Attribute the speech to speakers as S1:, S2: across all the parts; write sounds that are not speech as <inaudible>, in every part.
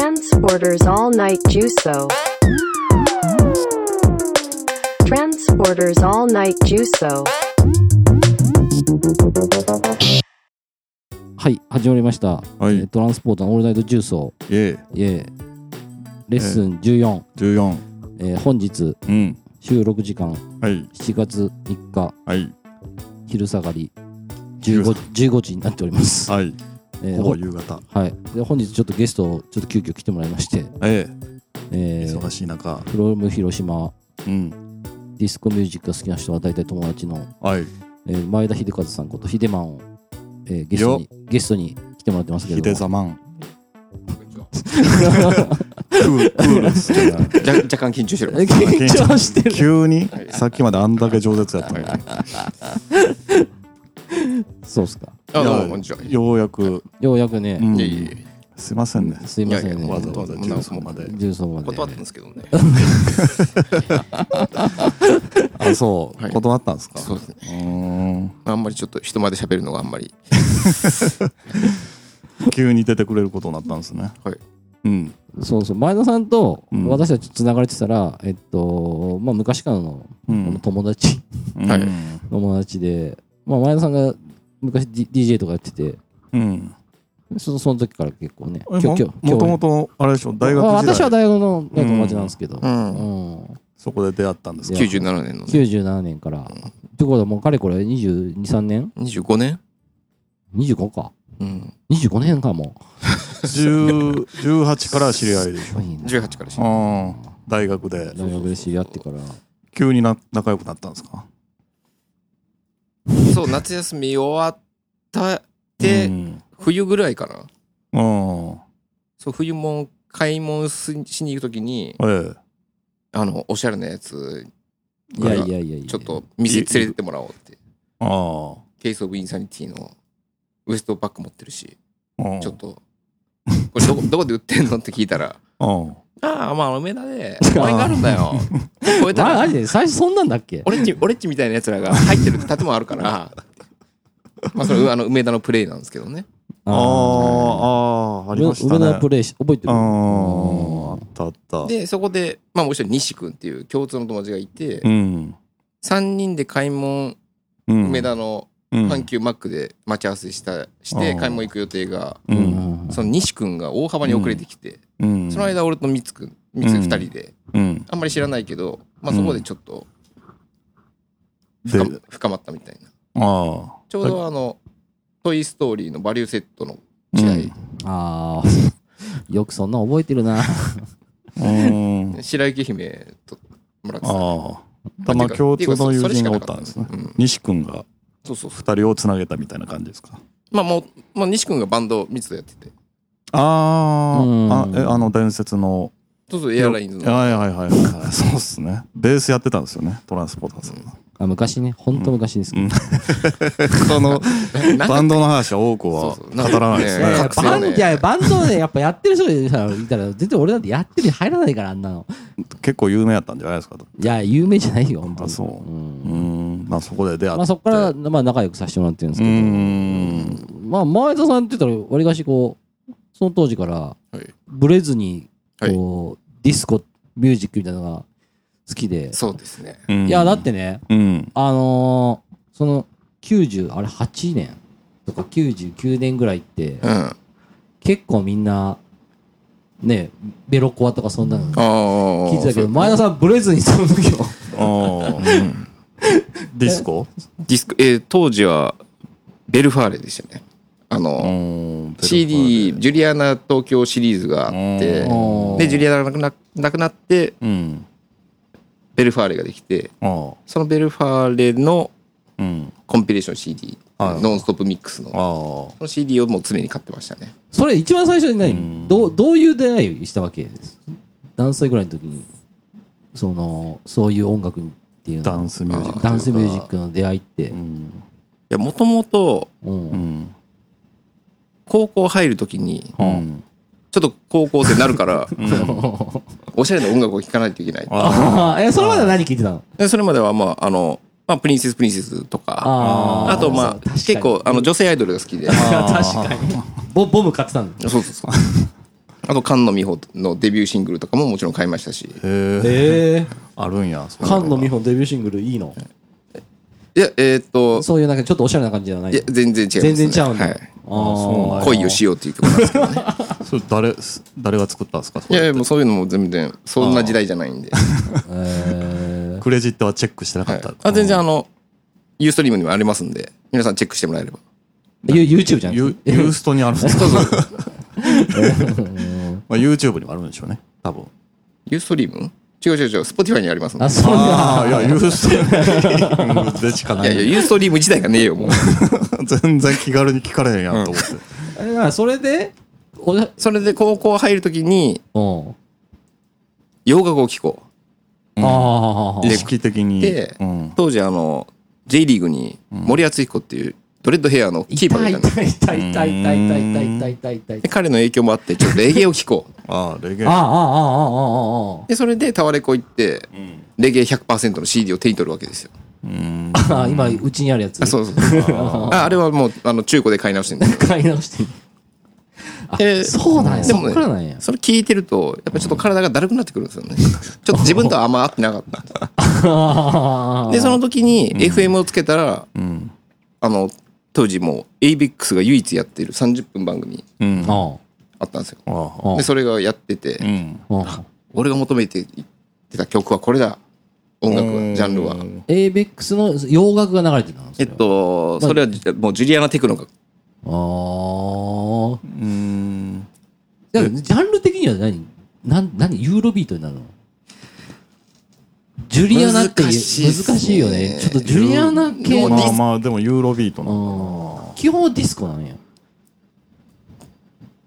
S1: Transporters All Night Juso. Transporters All Night Juso.
S2: はい始まりました、
S3: はい。
S2: えートランスポーターオールナイト重曹
S3: イエ
S2: イエーレッスン14、
S3: ー14
S2: えー本日
S3: うん。
S2: 収録時間
S3: はい。
S2: 7月3日
S3: はい。
S2: 昼下がり
S3: 昼
S2: 15,
S3: 下
S2: 15時になっております、
S3: はい
S2: えー
S3: ほぼ
S2: ほ
S3: 夕方。
S2: はい、で本日ちょっとゲストをちょっと急遽来てもらいまして、
S3: え
S2: え。ー、
S3: え忙しい中。
S2: フロム広島。
S3: うん。
S2: ディスコミュージックが好きな人は大体友達の、
S3: はい。
S2: えー前田秀和さんことヒデマンを、えーゲストにゲストに来てもらってますけど。
S3: ヒデザマン
S4: 若若干緊張してる。
S2: え緊張してる。
S3: 急に？さっきまであんだけ饒舌やったのに。<laughs>
S2: そうっすか
S4: あどうもこんにちは。
S3: ようやく。
S2: ようやくね、
S3: うん。
S4: いやいやいや
S3: すいませんね。
S2: すいませんね。
S4: いやいや
S3: わざわざ重曹。まで。
S2: 重曹まで。
S4: 断ったんですけどね。<laughs>
S3: あそう。
S4: はい。
S3: 断ったんですか？
S4: そうですね。
S3: うーん。
S4: あんまりちょっと人前で喋るのがあんまり。<laughs>
S3: 急に出てくれることになったんですね。
S4: はい。
S3: うん。
S2: そうそう。前田さんと
S3: うん。
S2: 私たちつながれてたら、えっとまあ昔からの
S3: うん。
S2: 友達、
S4: はい。
S3: うん
S2: 友達で、まあ、前田さんが昔、D、DJ とかやってて。
S3: うん。
S2: そその時から結構ね
S3: ももともとあれでしょ？大学
S2: あ私は大学の、ね、友達なんですけど、
S4: う
S2: うん。ん
S3: そこで出会ったんですか？
S2: いや
S4: 97年のね。
S2: 97年から、ってことはもうかれこれ223年
S4: ？25年
S2: ?25 か。
S4: うん。
S2: 25年かも。
S3: 10 18から知り合いでしょ？
S2: ういいな
S4: 18からし
S3: ああ大学で。
S2: 大学で知り合ってから。
S3: 急にな仲良くなったんですか？
S4: そう夏休み終わったって
S3: うん。
S4: 冬ぐらいかな。
S3: うん。
S4: そう冬も買い物ししに行くときに
S3: ええ。
S4: あのおしゃれなやつ
S2: いやいやいや
S4: ちょっと店連れてってもらおうって。
S3: あ
S4: ケースオブインサニティのウエストバッグ持ってるしちょっとこれどこどこで売ってんのって聞いたら
S3: うん
S4: ああまあ梅田で <laughs> 公園があるんだよ。超えたら。
S2: ま <laughs> あマジで？最初そんなんだっけ？
S4: 俺っち俺っちみたいなやつらが入ってる建物あるから。<laughs> まあそれあの梅田のプレイなんですけどね。
S3: ああああありましたね。
S2: 梅田プレイし覚えてる？
S3: あああったあった。
S4: でそこでまあもう一人西君っていう共通の友達がいて
S3: うん。
S4: 3人で買い物
S3: うん。
S4: 梅田の
S3: うん。
S4: 阪急マックで待ち合わせしたして買い物行く予定がその西君が大幅に遅れてきて
S3: うん。
S4: その間俺とミツ君ミツ2人で。
S3: うん。
S4: あんまり知らないけどまあそこでちょっと
S3: で
S4: 深ま深まったみたいな。
S3: あ
S4: ちょうどあの「トイ・ストーリー」のバリューセットの時代、
S2: ああよくそんな覚えてるな。
S4: 白雪姫ともらってた
S3: ああ。たま共通の友人がおったんですね。
S4: うん、
S3: 西君が
S4: そうそうそう。
S3: 二人をつなげたみたいな感じですか？
S4: まあもう、まあ、西君がバンドミツとやってて
S3: あ
S2: うん。
S3: ーあえあの伝説の。
S4: そうそうエアラインズの。
S3: はいはいはいはい。<laughs> そうっすね。ベースやってたんですよね。トランスポーターさんが。
S2: あ昔ね。ほんと昔ですけど、
S3: うん。<laughs> この <laughs> バンドの話は多くは語らないですね。
S2: バンいやバンドでやっぱやってる人いたら全然俺なんてやってるに入らないからあんなの。
S3: 結構有名やったんじゃないですか
S2: いや有名じゃないよ本当に。
S3: あそう。うん。まあそこで出会って。
S2: まあそこからまあ仲良くさせてもらってるんです
S3: う
S2: けど
S3: ん。
S2: まあ前田さんって言ったらわりかしこうその当時から
S4: はい。
S2: ブレずにこう、ディスコミュージックみたいなのが好きで。
S4: そうですね。
S3: うん。
S2: いやだってね
S3: うん。
S2: あのーその90あれ8年？とか99年ぐらいって
S4: うん。
S2: 結構みんなねメロコアとかそんなの
S4: ああ
S2: 聞いてたけど前田さんブレずにその時を
S3: ああディスコ？
S4: ディスク、えー当時はベルファーレでしたねあ
S3: う
S4: の、
S3: ん
S4: CD ジュリアナ東京シリーズがあって
S2: うん。
S4: でジュリアナがなくななくなって
S3: うん。
S4: ベルファーレができてそのベルファーレの
S3: うん。
S4: コンピレーション CD
S3: あ
S4: ノンストップミックスの
S3: あ
S4: その CD をもう常に買ってましたね。
S2: それ一番最初に何、
S3: うん。
S2: どうどういう出会いしたわけ何歳ぐらいの時にそのそういう音楽っていうの？
S3: ダンスミュージック
S2: ダンスミュージックの出会いって。
S3: う、ん。
S4: いやもともと
S2: うん。
S3: うん
S4: 高校入る時に
S3: うん。
S4: ちょっと高校生になるから <laughs> おしゃれな音楽を聴かないといけない。
S3: あ
S2: ああえそれまでは何聞いてたの？
S4: でそれまではまああの、まあ、プリンセスプリンセスとか
S2: あ
S4: とまあ結構あの女性アイドルが好きで。
S2: 確かに。ボボム買ってたんだ
S4: そうそうそう。あと菅野美穂のデビューシングルとかももちろん買いましたし。
S3: へえ
S2: ええ
S3: あるんや
S2: 菅野美穂デビューシングルいいの？
S4: いやえーっと
S2: そういうなんかちょっとおしゃれな感じじゃない。
S4: いや全然違います、
S2: 全然ちゃうんだ、
S4: はい、
S2: あー。
S4: 恋をしようっていう曲なんですけどね。<laughs>
S3: それ誰誰が作ったんですか？
S4: いやいやもうそういうのも全然そんな時代じゃないんで、
S2: え
S3: クレジットはチェックしてなか
S4: はい。
S3: った、
S4: あ全然あのユーストリームにもありますんで皆さんチェックしてもらえれば。
S2: YouTube じゃん。
S3: ユユーストにあるんですか？<laughs> <laughs> まあ YouTube にもあるんでしょうね。多分。
S4: ユーストリーム？違う違う違う。Spotify にあります
S2: あそう
S3: ああいや <laughs> ユーストでしかない。
S4: いやいやユーストリーム自体がねえよもう。<laughs>
S3: 全然気軽に聞かれへんやんと思って、<laughs>
S2: えだからそれで？おじゃ
S4: それで高校入るときに
S2: うん。
S4: 洋楽を聴こう。
S2: ああ
S3: 意識的に。
S4: で
S3: うん、
S4: 当時あの J リーグに森敦彦っていうドレッドヘアのキーパーがいたんです
S2: 痛い痛い痛い痛い痛い痛い痛い痛い。
S4: で彼の影響もあってちょっとレゲエを聴こう。
S3: ああレゲエ。
S2: ああああああああ
S4: でそれでタワレコ行ってレゲエ100%の CD を手に取るわけですよ。
S3: うん
S2: あああ今うちにあるやつ。
S4: あそうそうああ。れはもうあの中古で買い直してる
S2: 買い直してるあ
S4: で
S2: そうなんや。そ
S4: でもねそれ聞いてるとやっぱちょっと体がだるくなってくるんですよね。ちょっと自分とはあんま合ってなかったんでその時に FM をつけたら、
S3: うん。
S4: あの当時もう ABEX が唯一やってる30分番組
S3: うん。あ
S4: ったんですよ。でそれがやってて、
S3: うん。
S2: あ
S4: 俺が求めていってた曲はこれだ。音楽はジャンルは。
S2: ABEX の洋楽が流れてたの
S4: えっとそれはもうジュリアナ・テクノが
S2: ああ。
S3: うん。
S2: ジャンル的には何？なん何？ユーロビートになるの？ジュリアナって
S4: 難しいっすね。
S2: 難しいよね。ちょっとジュリアナ系
S3: まあ
S2: の
S3: まあでもユーロビートな
S2: 基本はディスコなんや、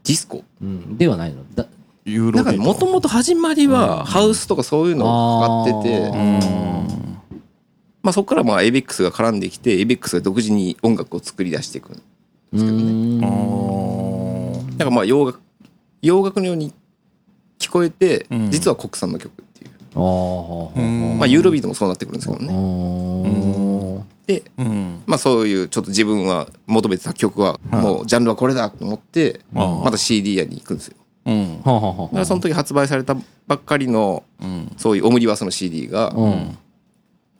S4: ディスコ？
S2: うん、ではないの。だ
S3: ユーロビート。
S4: なんかもともと始まりはハウスとかそういうのを使ってて、
S2: あ
S4: まあ、そこからまあ ABEX が絡んできて ABEX が独自に音楽を作り出していく
S2: うーん。
S3: あ
S4: だからまあ洋楽洋楽のように聞こえて、
S3: うん。
S4: 実は国産の曲まあ、ユーロビートもそうなってくるんですけどね、
S2: うん
S4: で、
S3: うん。
S4: まあ、そういうちょっと自分は求めてた曲はもうジャンルはこれだと思って
S3: ああ
S4: また CD 屋に行くんですよ。
S3: うん。
S4: その時発売されたばっかりの
S3: うん。
S4: そういうオムニバスの CD が
S2: あうん。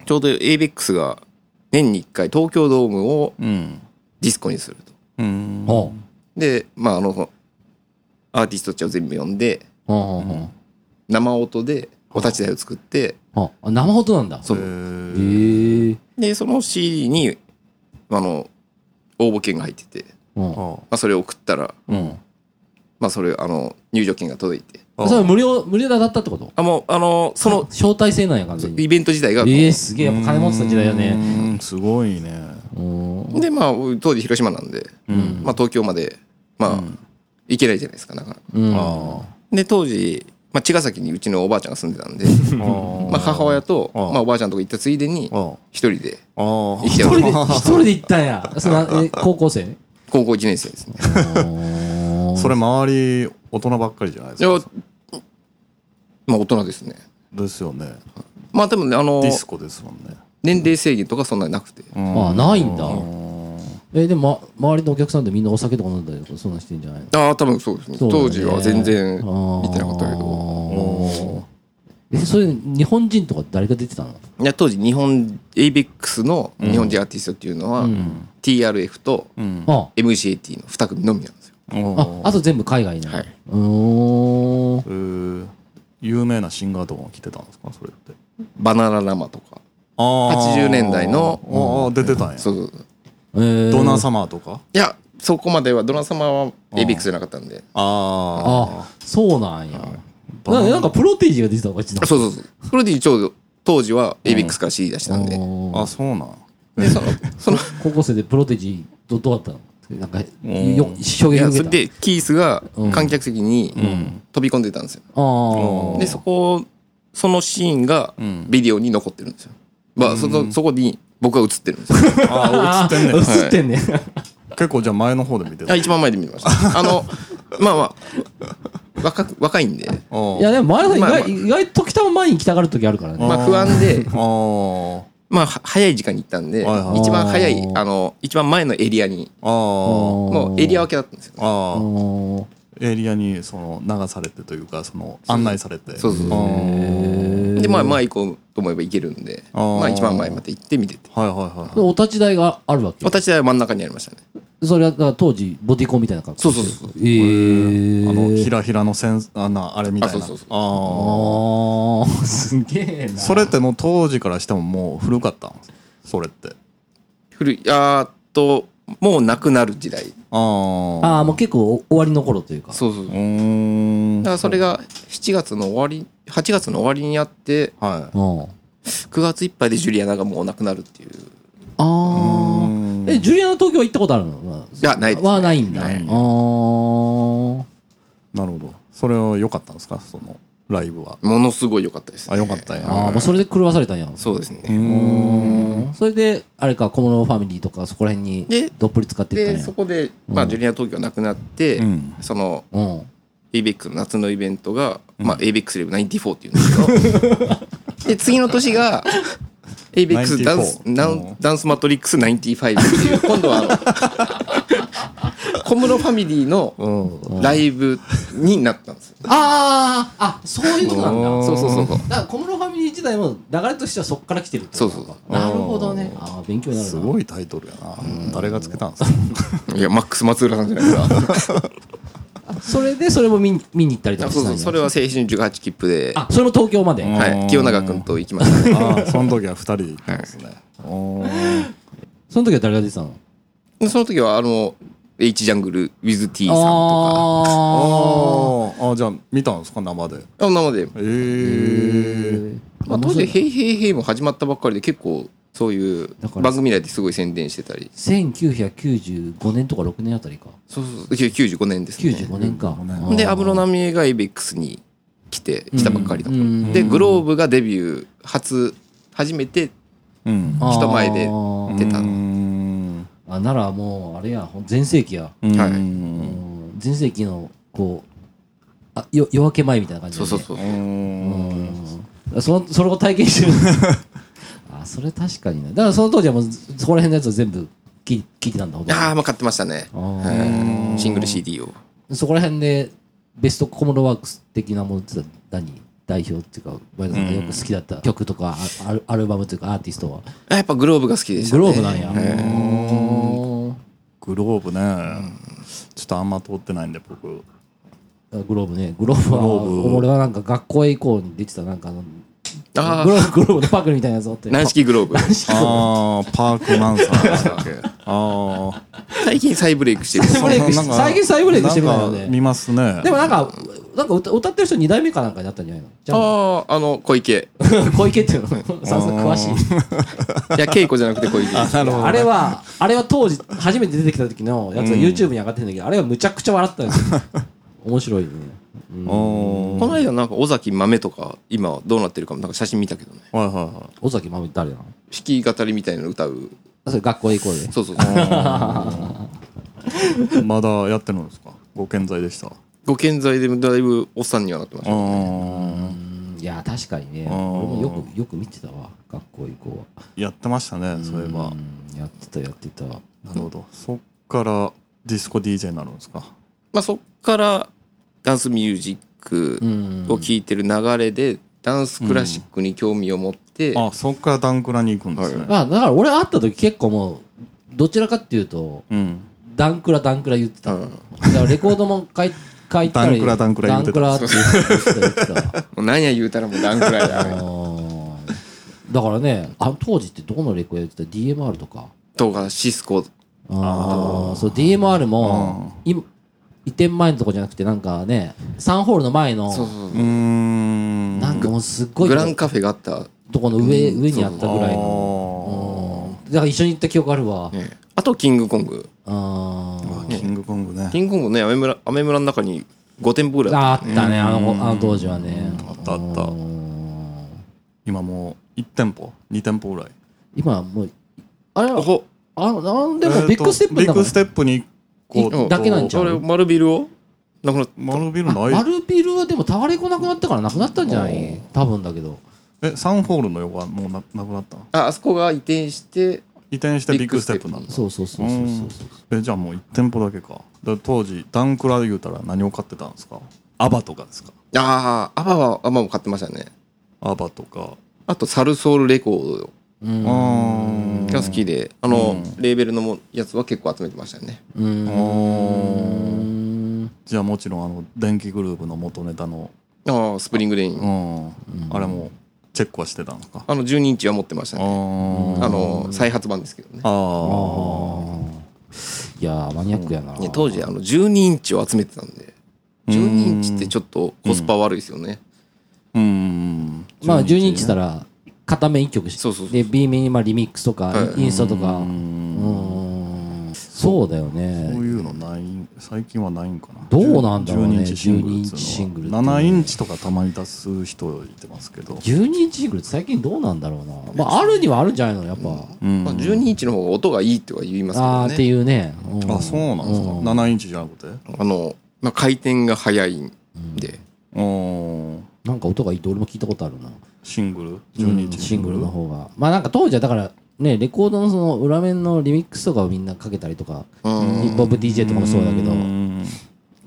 S4: ちょうど ABEX が年に1回東京ドームを
S3: うん。
S4: ディスコにすると。
S3: うん。
S2: は
S4: でまああのアーティストたちを全部呼んで生音でお立ち台を作って
S2: あ生音なんだ。
S4: そう。
S3: へ
S4: でその CD にあの応募券が入ってて、まあ、それを送ったら、
S2: うん。
S4: まあ、それあの入場券が届いて。
S3: あ
S2: それは無料無料だったってこと？
S4: あもうあのその
S2: 招待制なんや完全に。
S4: イベント自体が。
S2: ええすげえやっぱ金持ってた時代だね。
S3: うんすごいね。
S2: うん。
S4: でまあ当時広島なんで、
S3: うん。
S4: まあ、東京までまあ、行けないじゃないですかだから
S2: うん。
S3: あ。
S4: で当時、まあ、茅ヶ崎にうちのおばあちゃんが住んでたんで、<laughs>
S3: あ
S4: まあ、母親と
S3: あ
S4: まあ、おばあちゃんとこ行ったついでに
S3: あ
S4: 一人で
S3: あ
S4: 行き
S2: 一人で。
S4: たい <laughs>
S2: 一人で行ったんや。そのえ <laughs> 高校生？
S4: 高校1年生ですね。
S3: それ周り大人ばっかりじゃないです
S4: いや
S3: か
S4: まあ大人ですね。
S3: ですよね。
S4: まあでもねあの
S3: ディスコですもんね。
S4: 年齢制限とかそんなになくて。
S3: うん
S2: あないんだ。
S3: うん
S2: えでもま周りのお客さんでみんなお酒とか飲んだりとかそんなんしてんじゃないの？
S4: ああ多分そうですね。
S2: ね。
S4: 当時は全然見てなかったけど。
S2: どえそれ日本人とか誰が出てたの？
S4: いや当時日本 ABEX の日本人アーティストっていうのは、
S2: うん。
S4: TRF と
S3: うん。
S2: あ。
S4: MCAT の2組のみなんですよ。
S2: ああと全部海外ね
S4: はい。う
S2: ー。ん
S3: えー有名なシンガーとかも来てたんですか？それって。
S4: バナナラマとか。
S3: あー。
S4: 80年代の
S3: ああ出てたんや。
S4: そうそうそう
S2: えー。
S3: ドナーサマーとか？
S4: いやそこまではドナ様は ABEX じゃなかったんで。
S3: あ
S2: あそうなんや。
S3: あ
S2: ななんかプロテージが出てたのかち
S4: そうそうそう。プロディちょうど当時は ABEX から CD 出したんで、
S3: あそうなん。
S4: でその <laughs> その
S2: 高校生でプロテージどどうだったの？なんか
S3: ん。
S2: よ衝撃受けた。
S4: でキースが観客席に飛び込んでたんですよ、
S2: ああ
S4: でそこそのシーンが
S3: ん。
S4: ビデオに残ってるんですよ、まあそのそこに僕が映ってるんですよ。
S3: あ映ってんね。ん <laughs>
S2: 映ってんね。
S3: 結構じゃあ前の方で見てた？
S4: あ一番前で見てました。<laughs> あのまあまあ若く若いんで。
S2: いやでも前田さん意
S4: まあまあ。
S2: 外意外と時たま前に来たがる時あるからね。
S4: まあ不安で。
S3: あー。
S4: まあは早い時間に行ったんで
S3: はいはい。
S4: 一番早いあの一番前のエリアに
S3: あー。
S4: もうエリア分けだったんですよ。
S3: あー
S2: あー
S3: エリアにその流されてというかその案内されて。
S4: そうそうそう。
S3: あー。
S4: でまあ前行こうと思えば行けるんで
S3: あー。
S4: まあ一番前まで行って見てて。
S3: はいはいはい
S2: でお立ち台があるわけ？
S4: お立ち台は真ん中にありましたね。
S2: それはだから当時ボディコンみたいな格好
S4: そうそうそう
S2: ええ
S3: あのひらひらのセンあなあれみたいな。
S4: あそうそうそう。
S3: あ
S2: ああすげえな。
S3: ーそれってもう当時からしてももう古かったん？それって。
S4: 古いあーっともうなくなる時代。
S3: あー。
S2: ああもう結構終わりの頃というか。
S4: そうそう
S3: う。ーん。
S4: だからそれが7月の終わり8月の終わりにあって
S3: はい。
S2: うん
S4: 9月いっぱいでジュリアナがもうなくなるっていう。
S2: あ
S3: う
S2: あ
S3: ん。
S2: えジュリアナ東京行ったことあるの？
S4: いやないです。
S2: はないんだ。ああ
S3: なるほど。それは良かったんですか？そのライブは。
S4: ものすごい良かったです、
S3: あ良かったんや。
S2: ああもうそれで狂わされたんや。
S4: そうですね、
S3: うー。ん。
S2: それであれか小室ファミリーとかそこら辺に
S4: で
S2: どっぷり使っていったん
S4: で
S2: や
S4: そこで、まあ、ジュリアナ東京がなくなって、
S3: うん。
S4: その
S2: うん。
S4: ABEX の夏のイベントが、まあ、ABEX レブ94っていうんですけど。<laughs> で次の年が ABEX ダンス
S3: 94
S4: ダンダンスマトリックス95っていう今度は <laughs> 小室ファミリーのライブになったんですよ。
S2: あああそういうことなんだ。
S3: うん。
S4: そうそうそう。そう
S2: だから小室ファミリー自体も流れとしてはそこから来てるってこと
S4: そうそう
S2: なるほどね。ああ勉強になるな。
S3: すごいタイトルやな。誰がつけたんですか？<laughs>
S4: いやマックス松浦さんじゃないですか。<laughs>
S2: それでそれも見に見に行ったりと
S4: あ
S2: か
S4: そうそう。それは青春18切符で、
S2: あそれも東京まで。
S3: うん。
S4: はい、清永君と行きました。ね
S3: ああその時は二人で行ったんですねおー
S2: その時は誰が出てたの？
S4: でその時はあの H ジャングル WithT さんと
S2: あ
S3: あー。あじゃあ見たんですか？生で。
S4: かあ生で、
S3: ええ
S4: まあ、当時「ヘイヘイヘイ」も始まったばっかりで結構そういう番組内ですごい宣伝してたり。
S2: 1995年とか6年あたりか。
S4: そうそうそう。95年ですね。
S2: 95年か
S3: 95年
S2: あー
S4: で安室奈美恵が ABEX に来て来たばっかりの頃、
S2: うん。
S4: でグローブがデビュー初初めて人前で出た
S3: う
S4: の
S3: ん
S2: あならもうあれや全盛期や。全盛期のこうあよ夜明け前みたいな感じでね。
S4: そうそうそう
S3: う。
S2: うん。んそのそれを体験してる。<laughs> あそれ確かにね。だからその当時はもうそこら辺のやつを全部聞い聞いてたんだほとんど。
S4: ああまあ買ってましたね。シングル CD を。
S2: そこら辺でベストコモドワークス的なものって何？代表っていうか前田さんがよく好きだった曲とかあアルアルバムというかアーティストは。
S4: あやっぱグローブが好きでしたね。
S2: グローブなんや。
S3: グローブね。ちょっとあんま通ってないんで僕。
S2: グローブね。グローブは俺はなんか学校へ行こうに出てたなんかあの
S4: あ
S2: グローブグローブのパクリみたいなやつおって。
S4: 軟式グローブ。
S3: ああパークマンサーでしたっけ。<laughs> ああ
S4: 最近再ブレイクしてる。
S2: 再ブレイクし
S3: なんか
S2: 最近再ブレイクしてみたいよ
S3: なんか見
S2: ね
S3: ますね。
S2: でもなんかなんか歌歌ってる人2代目かなんかになったんじゃないの？じゃあ
S4: あああの小池。<laughs>
S2: 小池っていうの？さすが詳しい。
S4: いや稽古じゃなくて小池。
S3: なるほど
S2: あれはあれは当時初めて出てきた時のやつが YouTube に上がってるんだけど、あれはむちゃくちゃ笑ったんですよ。面白いね、うん。
S3: お
S4: この間なんか尾崎豆とか今どうなってるかもなんか写真見たけどね。
S3: はいはいはい。
S2: 尾崎まめ誰なの？
S4: 弾き語りみたいなの歌う。
S2: あそれ学校へ行こうで
S4: そうそうそう。<laughs>
S3: まだやってるんですか？ご健在でした
S4: ご健在でもだいぶおっさんにはなってまし
S3: あ
S4: た、
S2: うん。いや確かにね。俺もよくよく見てたわ。学校行こうは。
S3: やってましたねそういえば。
S2: うん。やってたやってた。
S3: なるほど。そっからディスコ DJ になるんですか？
S4: まあそっからダンスミュージック
S2: うん。
S4: を聴いてる流れでダンスクラシックに興味を持って、
S3: あそっからダンクラに行くんですね。
S2: まあだから俺会った時結構もうどちらかっていうと
S3: うん。
S2: ダンクラダンクラ言ってた、
S4: うん。
S2: だからレコードも書い書いたり
S3: ダンクラダンクラ言ってた。
S2: ダンクラって言ってた。<laughs>
S4: もう何や言うたらもうダンくらい
S2: あだからねあの当時ってどこのレコードやってた？DMR とか。
S4: とかシスコ。
S2: ああそう DMR も今移転前のとこじゃなくてなんかね3ホールの前の
S4: そうそう
S3: う。ーん。
S2: なんかもうすっごい
S4: グランカフェがあった、
S2: とこの上上にあったぐらい
S3: あ
S2: のうん。だから一緒に行った記憶あるわ。
S4: ね、あとキングコング
S2: あー。
S3: ーキングコングね。
S4: キングコングねアメ村アメ村の中に5店舗ぐらい
S2: あ
S4: あっ
S2: ったねあのあの当時はね。
S3: あったあった。
S2: うん
S3: 今もう1店舗2店舗ぐらい。
S2: 今はもうあれはあなんでもビッグステップ
S3: ビッグス
S2: ッ
S3: テップにこう
S2: いだけなんちゃう？
S4: あれ丸ビルを？なくなっ
S3: 丸ビルない。
S2: 丸ビルはでもタワレコなくなったからなくなったんじゃない？多分だけど。
S3: えサンホールの横はもうななくなった
S4: ああそこが移転して
S3: 移移転してビッグステップなんだ。
S2: そうそうそうそうそうそう。
S3: えじゃあもう1店舗だけか。だ当時ダンクラで言うたら何を買ってたんですか？ ABBA とかですか？
S4: ああ ABBA は ABBA も買ってましたね。
S3: ABBA とか。
S4: あと Salsoul レコード
S2: うん
S3: うん。
S4: が好きであの、
S3: うん
S4: レーベルのもやつは結構集めてましたね。
S2: うーん。
S3: じゃあもちろんあの電気グルーヴの元ネタの。
S4: ああ Spring Rain、
S3: うん、あれもチェックはしてたんですか。
S4: あの12インチは持ってました
S3: あ
S4: ね
S3: ー。
S4: あの再発版ですけどね。
S3: あ
S2: あいやーマニアックやな。
S4: ね当時あの12インチを集めてたんで。12インチってちょっとコスパ悪いですよね。
S3: うん。
S2: まあ12インチしたら片面1曲し
S4: そうそうそう
S2: で B 面にまあリミックスとか
S4: はい。
S2: インストとか。
S3: う
S2: んそうだよ
S3: そう
S2: ね
S3: いうのない最近はないんかな。
S2: どうなんだろうね
S3: 12インチシングルっつうのは。
S2: 12インチシングルって。
S3: 7インチとかたまに出す人いてますけど。
S2: 12インチシングルって最近どうなんだろうな。まああるにはあるんじゃないのやっぱ。
S3: うん。
S4: まあ、12インチの方が音がいいとは言いますけ
S2: あーって
S4: どね
S2: いうね。ん。
S3: あそうなんですか。
S2: うん。
S3: 7インチじゃなくて？
S4: あの、まあ、回転が速いんで、
S3: うん。
S2: なんか音がいいって俺も聞いたことあるな。
S3: シングル？
S2: う
S3: 12イン
S2: ん
S3: チ
S2: シングルの方が。まあなんか当時はだからねレコードのその裏面のリミックスとかをみんなかけたりとか
S4: うん。
S2: ヒップホップ DJ とかもそうだけど
S3: ん。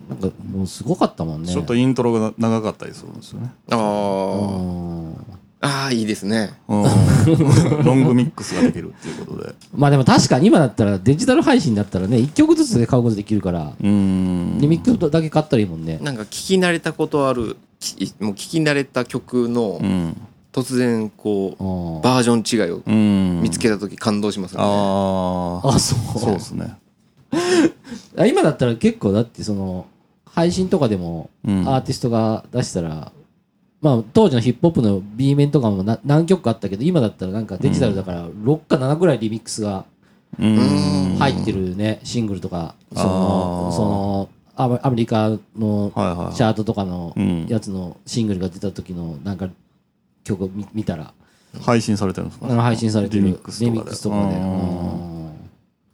S2: なんかもうすごかったもんね。
S3: ちょっとイントロが長かったりするんですよね。
S4: あ
S2: う
S4: ー
S2: ん。
S4: あーいいですね。
S3: うん。<laughs> ロングミックスができるっていうことで。
S2: まあでも確かに今だったらデジタル配信だったらね1曲ずつで買うことできるから
S3: うん。
S2: リミックスだけ買ったらいいもんね。
S4: なんか聞き慣れたことあるきもう聞き慣れた曲の
S3: うん
S4: 突然こう
S2: うん
S4: バージョン違いを
S3: うん。
S4: 見つけた時感動しますよね、
S3: ああ
S2: あそう。
S3: そうですね。<laughs>
S2: あ今だったら結構だってその配信とかでも
S3: うん。
S2: アーティストが出したら、まあ当時のヒップホップの B 面とかもな何曲かあったけど今だったらなんかデジタルだから6か7ぐらいリミックスが
S3: うん。
S2: 入ってるねシングルとか。そのそのアメアメリカのチャートとかの
S3: うん。
S2: やつのシングルが出た時のなんか曲を見見たら。
S3: 配信されてるんですか？
S2: あの配信されてる。
S3: リミックスとかで。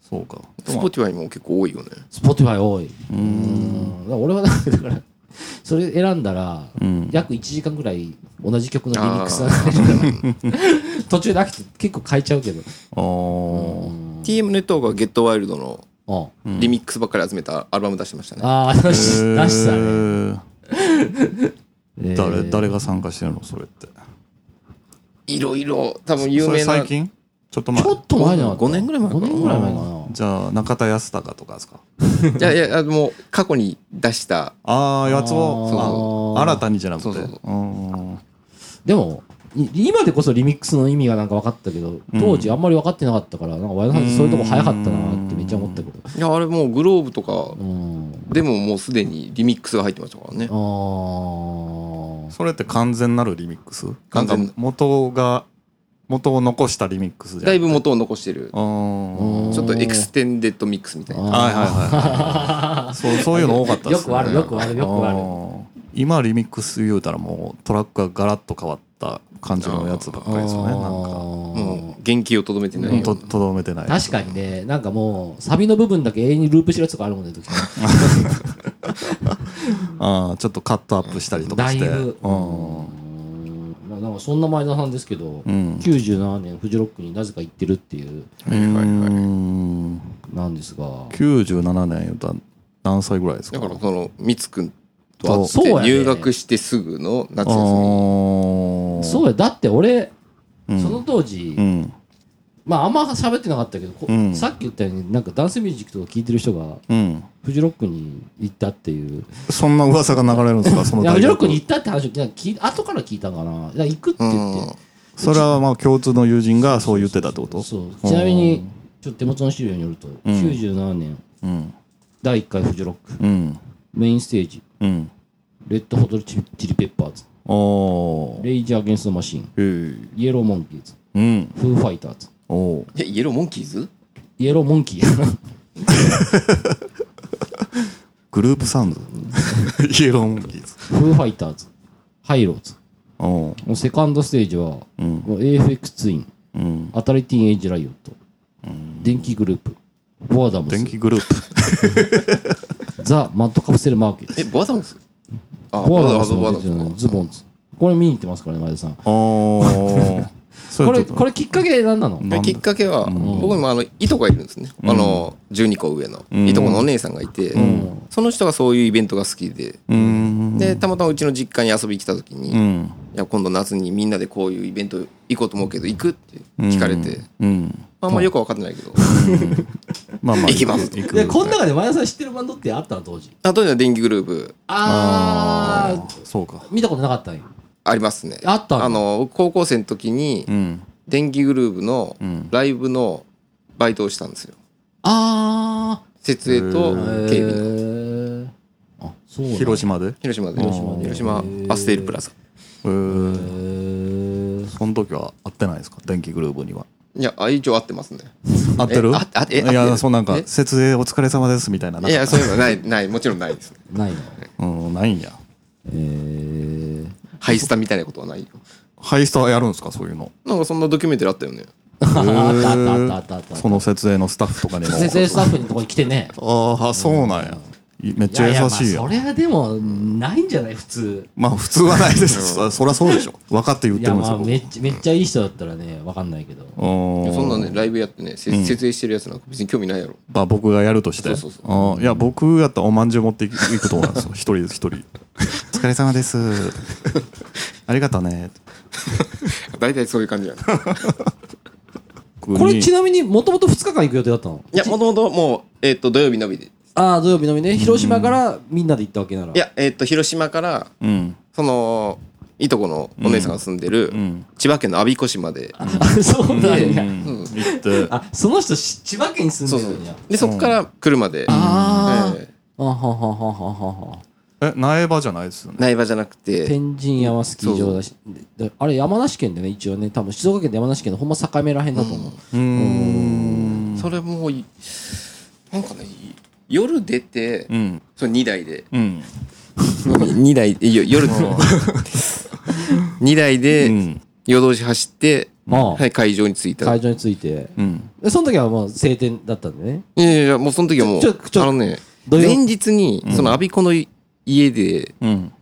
S3: そうか
S4: Spotify も結構多いよね。
S2: Spotify 多い。うん。だから俺はなんかだから <laughs> それ選んだら
S3: うん。
S2: 約1時間ぐらい同じ曲のリミックスが <laughs> 途中で飽きて結構変えちゃうけど。
S3: あー。
S4: TM ネットワークはゲットワイルドの
S2: あ。
S4: リミックスばっかり集めたアルバム出してましたね、
S2: あー出したね。<laughs> えー。
S3: 誰誰が参加してるの？それって
S4: いろいろ多分有
S3: それ
S4: 名な
S3: 最近？ちょっと前。
S2: ちょっと前じゃな。かった
S4: 5年ぐらい前かな。
S2: 5年ぐらい前かな。
S3: じゃあ中田康隆とか。ですか
S4: いやいやあのもう過去に出した。
S3: ああやつを？あ新たにじゃなくて。
S4: そうそうそう。
S3: うん。
S2: でもい今でこそリミックスの意味がなんか分かったけど当時あんまり分かってなかったからなんかワイドハウスそういうとこ早かったなってめっちゃ思ったけど。
S4: いやあれもうグローブとか
S2: うん。
S4: でももうすでにリミックスが入ってましたからね。
S2: あー。
S3: それって完全なるリミックス？
S4: 完全。
S3: なんか元が元を残したリミックスじゃ
S4: だいぶ元を残してる。ちょっとエクステンデッドミックスみたいな。
S2: あ
S3: はいはいはい <laughs> そうそういうの多かったですね。
S2: よくあるよくあるよくある
S3: うん今リミックス言うたらもうトラックがガラッと変わった感じのやつばっかりですよねなんか。
S4: もう原型をとどめてない。
S3: ととどめてない。
S2: 確かにねなんかもうサビの部分だけ永遠にループしてるやつとかあるもんね時 <laughs>
S3: ああちょっとカットアップしたりとかして。
S2: だいぶ。
S3: うん。
S2: なんかそんな前田さんですけど、
S3: うん。
S2: 97年フジロックになぜか行ってるっていう。
S3: うん。
S2: なんですが。
S3: 97年言うたら何歳ぐらいですか？
S4: だからそのみつくんと会
S2: そうやね。
S4: って入学してすぐの夏休み
S3: あ
S2: そうや。だって俺、
S3: うん。
S2: その当時、
S3: うん。
S2: まああんま喋ってなかったけど、こ
S3: うん。
S2: さっき言ったようになんかダンスミュージックとか聴いてる人が
S3: うん。
S2: フジロックに行ったっていう。
S3: そんな噂が流れるんですか？その
S2: いやフジロックに行ったって話をなんか聞い後から聞いたんかな。いや行くって言って、
S3: それはまあ共通の友人がそう言ってたってこと？
S2: そう。ちなみにちょっと手元の資料によると、
S3: ん。
S2: 97年
S3: うん。
S2: 第1回フジロック。
S3: うん。
S2: メインステージ
S3: うん。
S2: レッドホットチリチリペッパーズ。
S3: おー。
S2: レイジ・アゲンスト・ザ・マシ
S3: ーン。
S2: イエロー・モンキーズ。
S3: うん。
S2: フーファイターズ。
S3: おー。
S4: えイエローモンキーズ？
S2: イエロー・モンキー <laughs>
S3: グループサウンド。イエローモンキーズ。
S2: フーファイターズ。ハイローズ。
S3: おー。
S2: もうセカンドステージは、
S3: うん。
S2: AFX ツイン。
S3: うん。
S2: アタリティーンエイジライオット、電気グルーヴ。ボアダムス
S3: 電気グルーヴ <laughs>
S2: ザ・マッドカプセルマーケット。
S4: えボアダムスあボアダムスボア
S2: も出てる
S4: ダムス
S2: ズボンズこれ見に行ってますからね前田さん。
S3: おー
S2: これこれきっかけ何なの？
S4: きっかけは、僕にもあのいとこがいるんですね、あの12個上の、
S3: ん。
S4: いとこのお姉さんがいて、
S2: ん。
S4: その人がそういうイベントが好きで、
S3: うん。
S4: でたまたまうちの実家に遊びに来た時に、い
S3: うん。
S4: や今度夏にみんなでこういうイベント行こうと思うけど行くって聞かれて、
S3: うん。
S4: あんまよく分かってないけど、<laughs>
S3: まあまあ
S4: 行きます
S2: でこの中で前田さん知ってるバンドってあったの当時？
S4: あとには電気グループ
S2: ああ
S3: そうか。
S2: 見たことなかったんよ
S4: ありますね。
S2: あった
S4: あの高校生の時に
S3: うん。
S4: 電気グループの
S3: ん。
S4: ライブのバイトをしたんですよ。
S2: あ
S4: 設営と
S2: あ
S4: 警備の。
S2: へえあそう
S3: 広島で？
S4: 広島で。
S3: 広島で
S4: 広島アステールプラザ。
S3: へ
S2: え
S3: その時は会ってないですか？電気グループには。い
S4: やあ一応合ってますね。
S3: 合ってる？
S4: えああえ
S3: いやそうなんか
S4: え？
S3: 設営お疲れ様ですみたいな
S4: いやそういうのない。ないもちろんないです
S2: ないの？
S3: うんないんや。
S2: え
S4: ハイスタみたいなことはないよ。
S3: ハイスターやるんですかそういうの？
S4: なんかそんなドキュメンタリーあったよね。
S2: ー、あったあったあったあったあった。
S3: その設営のスタッフとかにも。
S2: 先生スタッフのとこに来てね。
S3: ああそうなんや。いめっちゃ優しい
S2: や
S3: よ
S2: それはでもないんじゃない？普通。
S3: まあ普通はないです。そ <laughs> そりゃそうでしょ。分かって言ってるんですよ
S2: まあめっちゃめっちゃいい人だったらねわかんないけど。
S3: うん。
S4: そんなねライブやってねせ設営してるやつなんか別に興味ないやろ。
S3: まあ僕がやるとして。
S4: そうそうそ
S3: あーいや僕やったらおまんじゅう持っていくいくと思うんですよ。一人です一人。お疲れ様です。ありがとうね。
S4: 大体そういう感じやね。
S2: これち
S3: な
S2: なみにもともと2日間行く予定だったの？
S4: いやもともともうえっと土曜日のみで。
S2: ああ土曜日のみね。広島からみんなで行ったわけなら。
S4: いやえっと広島から
S3: うん。
S4: そのいとこのお姉さんが住んでる
S3: ん。
S4: 千葉県の我孫子市まで。
S2: あそうなんや、
S3: 行って。
S2: あその人し千葉県に住
S4: そうそう
S2: んでるんや。
S4: でそこから車で。
S2: あー。
S4: ええ
S2: あはははははは
S3: え苗場じゃないですよね。
S4: 苗場じゃなくて。
S2: 天神山スキー場だしであれ山梨県でね一応ね。多分静岡県と山梨県のほんま境目らへんだと思う、
S3: うーん。
S4: それもうい。なんかね夜出て
S3: うん。
S4: その2台で。
S3: うん。
S4: 2 <laughs> 台でよ夜2台
S3: う
S4: で
S3: ん。
S4: 夜通し走って
S2: ああ。
S4: はい会場に着いた。
S2: 会場に着いて。
S3: うん。
S2: でその時はもう晴天だったんでね。
S4: いやいやいやもうその時はもう
S2: ちょちょ
S4: あのね前日にその我孫子の家で
S3: うん。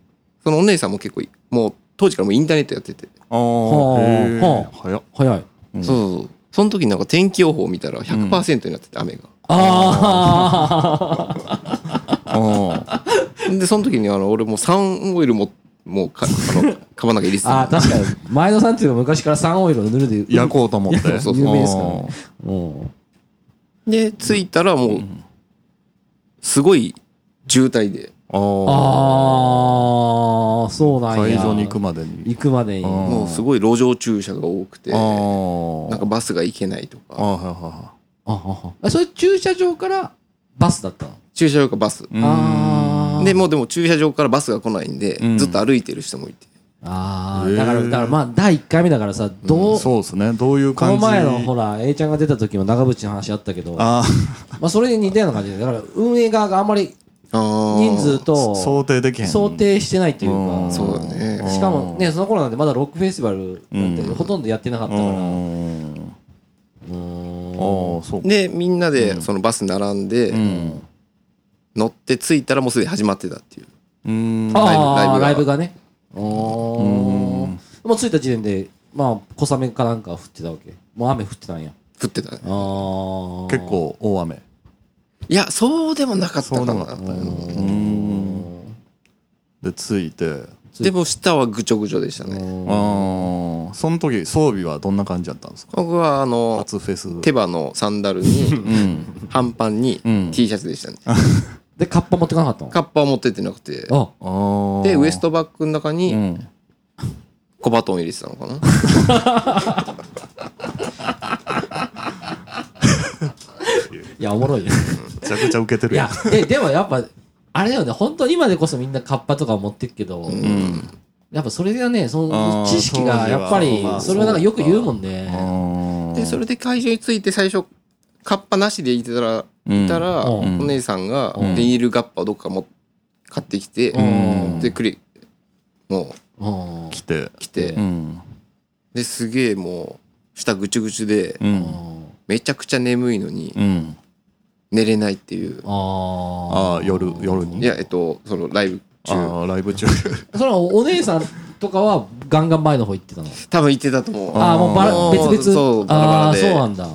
S4: そのお姉さんも結構もう当時からもうインターネットやってて。
S3: あ
S2: はあ
S3: 早っ。
S2: 早い。
S4: そうそうそう。その時になんか天気予報を見たら100%になってて雨が。
S2: あ <laughs>
S3: あ
S4: でその時にあの俺もうサンオイルももうかあのカバンの中入れて
S2: ああ
S4: た
S2: 確かに。前野さんっていうのは昔からサンオイルを塗るで。
S3: 焼こうと思って。
S4: そうそう
S2: 有名ですか
S4: で着いたらもうすごい渋滞で
S3: ああ
S2: そうなんや。
S3: 会場に行くまでに。
S2: 行くまでに。
S4: もうすごい路上駐車が多くて
S3: あ
S4: なん
S3: あ
S4: かバスが行けないとか。
S3: あはいはいは
S2: あははあそれ駐車場からバスだったの？
S4: 駐車場かバス。でもうでも駐車場からバスが来ないんで
S3: うん。
S4: ずっと歩いてる人もいて。
S2: ああだからだからまあ第1回目だからさどう、
S3: そうですね。どういう
S2: こ
S3: 感じ？
S2: の前のほら A ちゃんが出た時も長渕の話あったけど
S3: あ
S2: まあそれに似たような感じでだから運営側があんまり
S4: あ
S2: 人数
S3: あ
S2: と
S3: 想定できへん。
S2: 想定してないっていう
S3: うん。
S2: か
S4: そうだね。
S2: しかもねその頃なんてまだロックフェスティバルなんて
S3: うん。
S2: ほとんどやってなかった
S3: う
S2: から。
S3: ん。
S2: うーん。
S3: ああそう
S4: でみんなでそのバス並んで
S3: うん。
S4: 乗って着いたらもうすでに始まってたっていう。
S3: うん。
S2: ああラ
S4: ライブが。
S2: イブがね。もう着いた時点でまあ小雨かなんか降ってたわけ。もう雨降ってたんや。
S4: 降ってたね。
S2: ああ
S3: 結構大雨
S4: いやそうでもなかったかな
S3: でもなかったうん。で着いて。
S4: でも下はぐちょぐちょでしたね。
S3: ああその時装備はどんな感じだったんですか？
S4: 僕はあの
S3: 初フェス。
S4: 手羽のサンダルに
S3: うん。
S4: 半パンに
S3: うん。
S4: T シャツでしたね。<laughs>
S2: でカッパ持ってかなかったの？
S4: カッパは持ってってなくて。
S2: あ。
S3: ああ
S4: でウエストバッグの中
S3: う
S4: に
S3: ん。
S4: 小バトン入れてたのかな？<laughs>
S2: いやおもろいね。
S3: めちゃくちゃ受けて
S2: いや
S3: るやん
S2: えでもやっぱあれだよね。本当に今でこそみんなカッパとか持ってくけど、
S3: うん。
S2: やっぱそれがねそ
S3: あー
S2: の知識がやっぱり
S3: 当時は
S2: それはなんかよく言うもんね。
S3: あ
S4: でそれで会場に着いて最初カッパなしでいてたら
S3: うん。
S4: いたら
S2: うん。
S4: お姉さんが
S2: うん。
S4: デニールガッパをどっかも買ってきて
S2: うん。
S4: でクリもう
S2: うん。
S3: 来て。
S4: 来て。
S3: うん。
S4: ですげえもう下ぐちゅぐちゅで
S3: うん。
S4: めちゃくちゃ眠いのに
S3: うん
S4: 寝れないっていう。
S2: あ
S3: ああ夜夜に？
S4: いやえっとそのライブ中。
S3: ああライブ中。
S2: あ <laughs> それはお姉さんとかはガンガン前の方行ってたの？
S4: 多分言ってたと思う。
S2: ああもうバラ別々
S4: そうバラバ
S2: ああ
S4: ラで
S2: そうなんだ。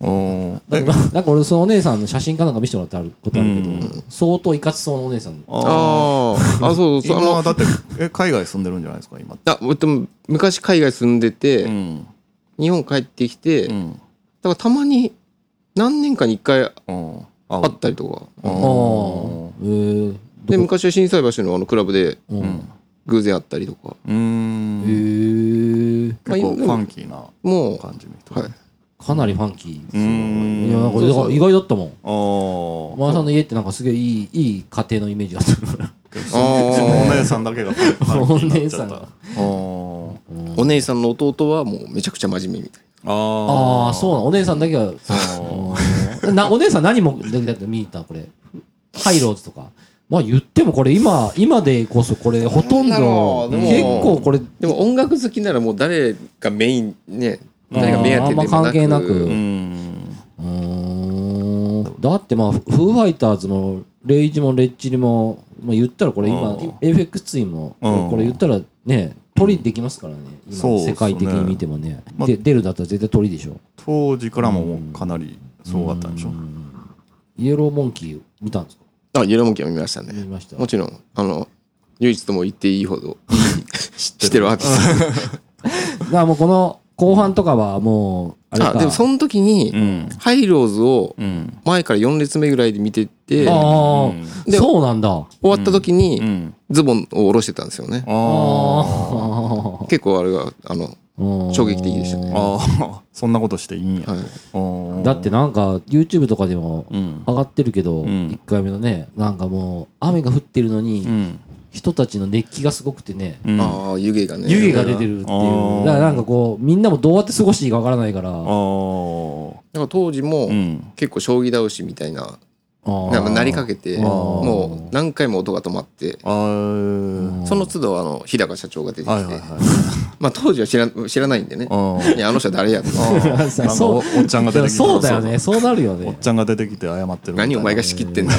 S3: うん。
S2: なんか俺そのお姉さんの写真かなんか見せてもらってあることあるけど、相当いかつそうなお姉さん。
S3: あ
S4: あああそうそう
S3: だってえ海外住んでるんじゃないですか今。
S4: あでも昔海外住んでて、
S3: うん。
S4: 日本帰ってきて、だ
S3: うん。
S4: からたまに何年かに一回
S3: うん。あ
S4: 会ったりとか。
S2: ああえー、
S4: で昔は心斎橋のあのクラブで偶然会ったりとか。
S3: うーん。
S2: えー、
S3: 結構フ
S4: まあ
S3: ァンキーな
S4: もう
S3: 感じの人。
S4: はい。
S2: かなりファンキーいやなんかだから意外だったもん。
S3: あー。
S2: お前さんの家ってなんかすげえいいいい家庭のイメージがあった
S3: お姉さんだけが。<laughs>
S2: お姉さん。
S4: お姉さんの弟はもうめちゃくちゃ真面目みたい
S2: ああそうなの。お姉さんだけはう。んなお姉さん何もだって見に行ったのこれ。ハイローズとか。まあ言ってもこれ今今でこそこれほとん
S4: なんだろ
S2: ど
S4: う。でも
S2: 結構これ
S4: なでも音楽好きならもう誰がメインね誰が目当てでも
S2: あーあんま関係なく。
S3: うん。
S2: うーん。だってまあフーファイターズもレイジもレッチリも、まあ、言ったらこれ今
S3: うん。
S2: AFX ツインも
S3: うん。
S2: これ言ったらね鳥できますからね。今世界的に見てもね。
S3: ま
S2: で出るだったら絶対鳥でしょ。
S3: 当時からもかなりすごかったんでしょ。
S2: イエローモンキー見たんですか？
S4: あイエローモンキーは見ましたね。
S2: 見ました。
S4: もちろんあの唯一とも言っていいほど <laughs> 知ってる。アーティス
S2: だからもうこの後半とかはもうあれ
S4: ト
S2: か。
S4: あでもその時に、
S3: うん。
S4: ハイローズを
S3: うん。
S4: 前から4列目ぐらいで見てて
S2: あ
S4: 終
S2: あ、
S4: で
S2: そうなんだ。
S4: わった時に
S3: うん。
S4: ズボンを下ろしてたんですよね。
S3: あ
S2: あ <laughs>
S4: 結構あれがあの
S2: あ
S4: 衝撃的でしたね。
S3: ああ <laughs> そんなことしていいんや。
S4: はい。
S2: だってなんか YouTube とかでも
S3: うん。
S2: 上がってるけど、
S3: うん。
S2: 1回目のねなんかもう雨が降ってるのに、
S3: うん
S2: 人たちの熱気がすごくてね、
S3: うん。あ
S4: ああ湯気がね。
S2: 湯気が出てるっていう。だからなんかこうみんなもどうやって過ごしていいかわからないから。
S3: あ
S4: だから当時も
S3: うん。
S4: 結構将棋倒しみたいななんかなりかけてもう何回も音が止まってその都度あの日高社長が出てきて、
S3: はいはいはい。<laughs>
S4: まあ当時は知ら知らないんでね。いやあの人は誰やと。<laughs>
S3: か
S2: そう。
S3: おおっちゃんが出てきて。
S2: そうだよね。そうなるよ
S3: おっ
S2: ね
S3: ちゃんが出てきて謝ってる <laughs>
S4: 何お前が仕切ってんだ。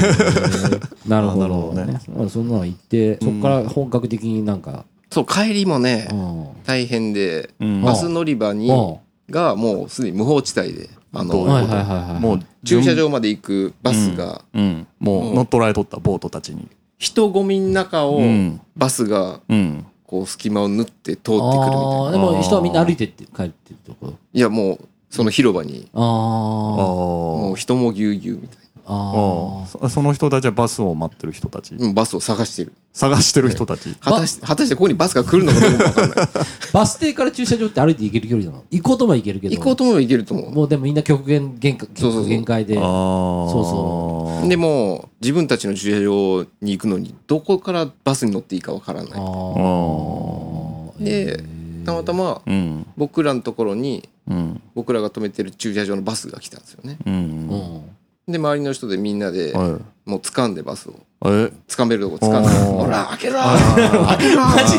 S2: なるほ
S3: なるほ
S2: ど
S3: どね。
S2: まあそんなの言ってそこから本格的になんか、
S4: そう帰りもね
S2: うん。
S4: 大変で
S3: うん。
S4: バス乗り場に
S2: うん。
S4: がもうすでに無法地帯であの
S3: どういう
S2: はいはいはいはい。
S3: もう
S4: 駐車場まで行くバスが
S3: うんもう乗っ取られとったボートたちに。
S4: 人混みの中を
S3: うん。
S4: バスが
S3: うん。
S4: こう隙間を縫って通ってくるみたい
S2: あ
S4: な
S2: ーでも人はみんな歩いてって帰ってるとこ。ろ
S4: いやもうその広場に。
S2: あ
S3: あ
S4: もう
S3: ー
S4: 人もぎゅうぎゅうみたい
S2: あ
S3: あー。そその人たちはバスを待ってる人たち。
S4: なうんバスを探してる。
S3: 探してる人たち。
S4: 果たして果たしてここにバスが来るのかどうか分かんない。<laughs>
S2: バス停から駐車場って歩いて行ける距離なの？行こうとも行けるけど。
S4: 行こうと思えば行けると思
S2: もうでもみんな極限限界
S4: そうそうそう。
S2: 限界で。
S3: ああ
S2: そう
S4: う。でも自分たちの駐車場に行くのにどこからバスに乗っていいか分からない。
S2: あー。
S4: でたまたま
S3: うん。
S4: 僕らのところに
S3: うん。
S4: 僕らが止めてる駐車場のバスが来たんですよね。
S3: う
S2: うんん
S4: で周りの人でみんなで
S3: は
S4: もう掴んでバスを
S3: いえ？
S4: 掴めるとこ掴んでほら開けろ。開けろ。マジ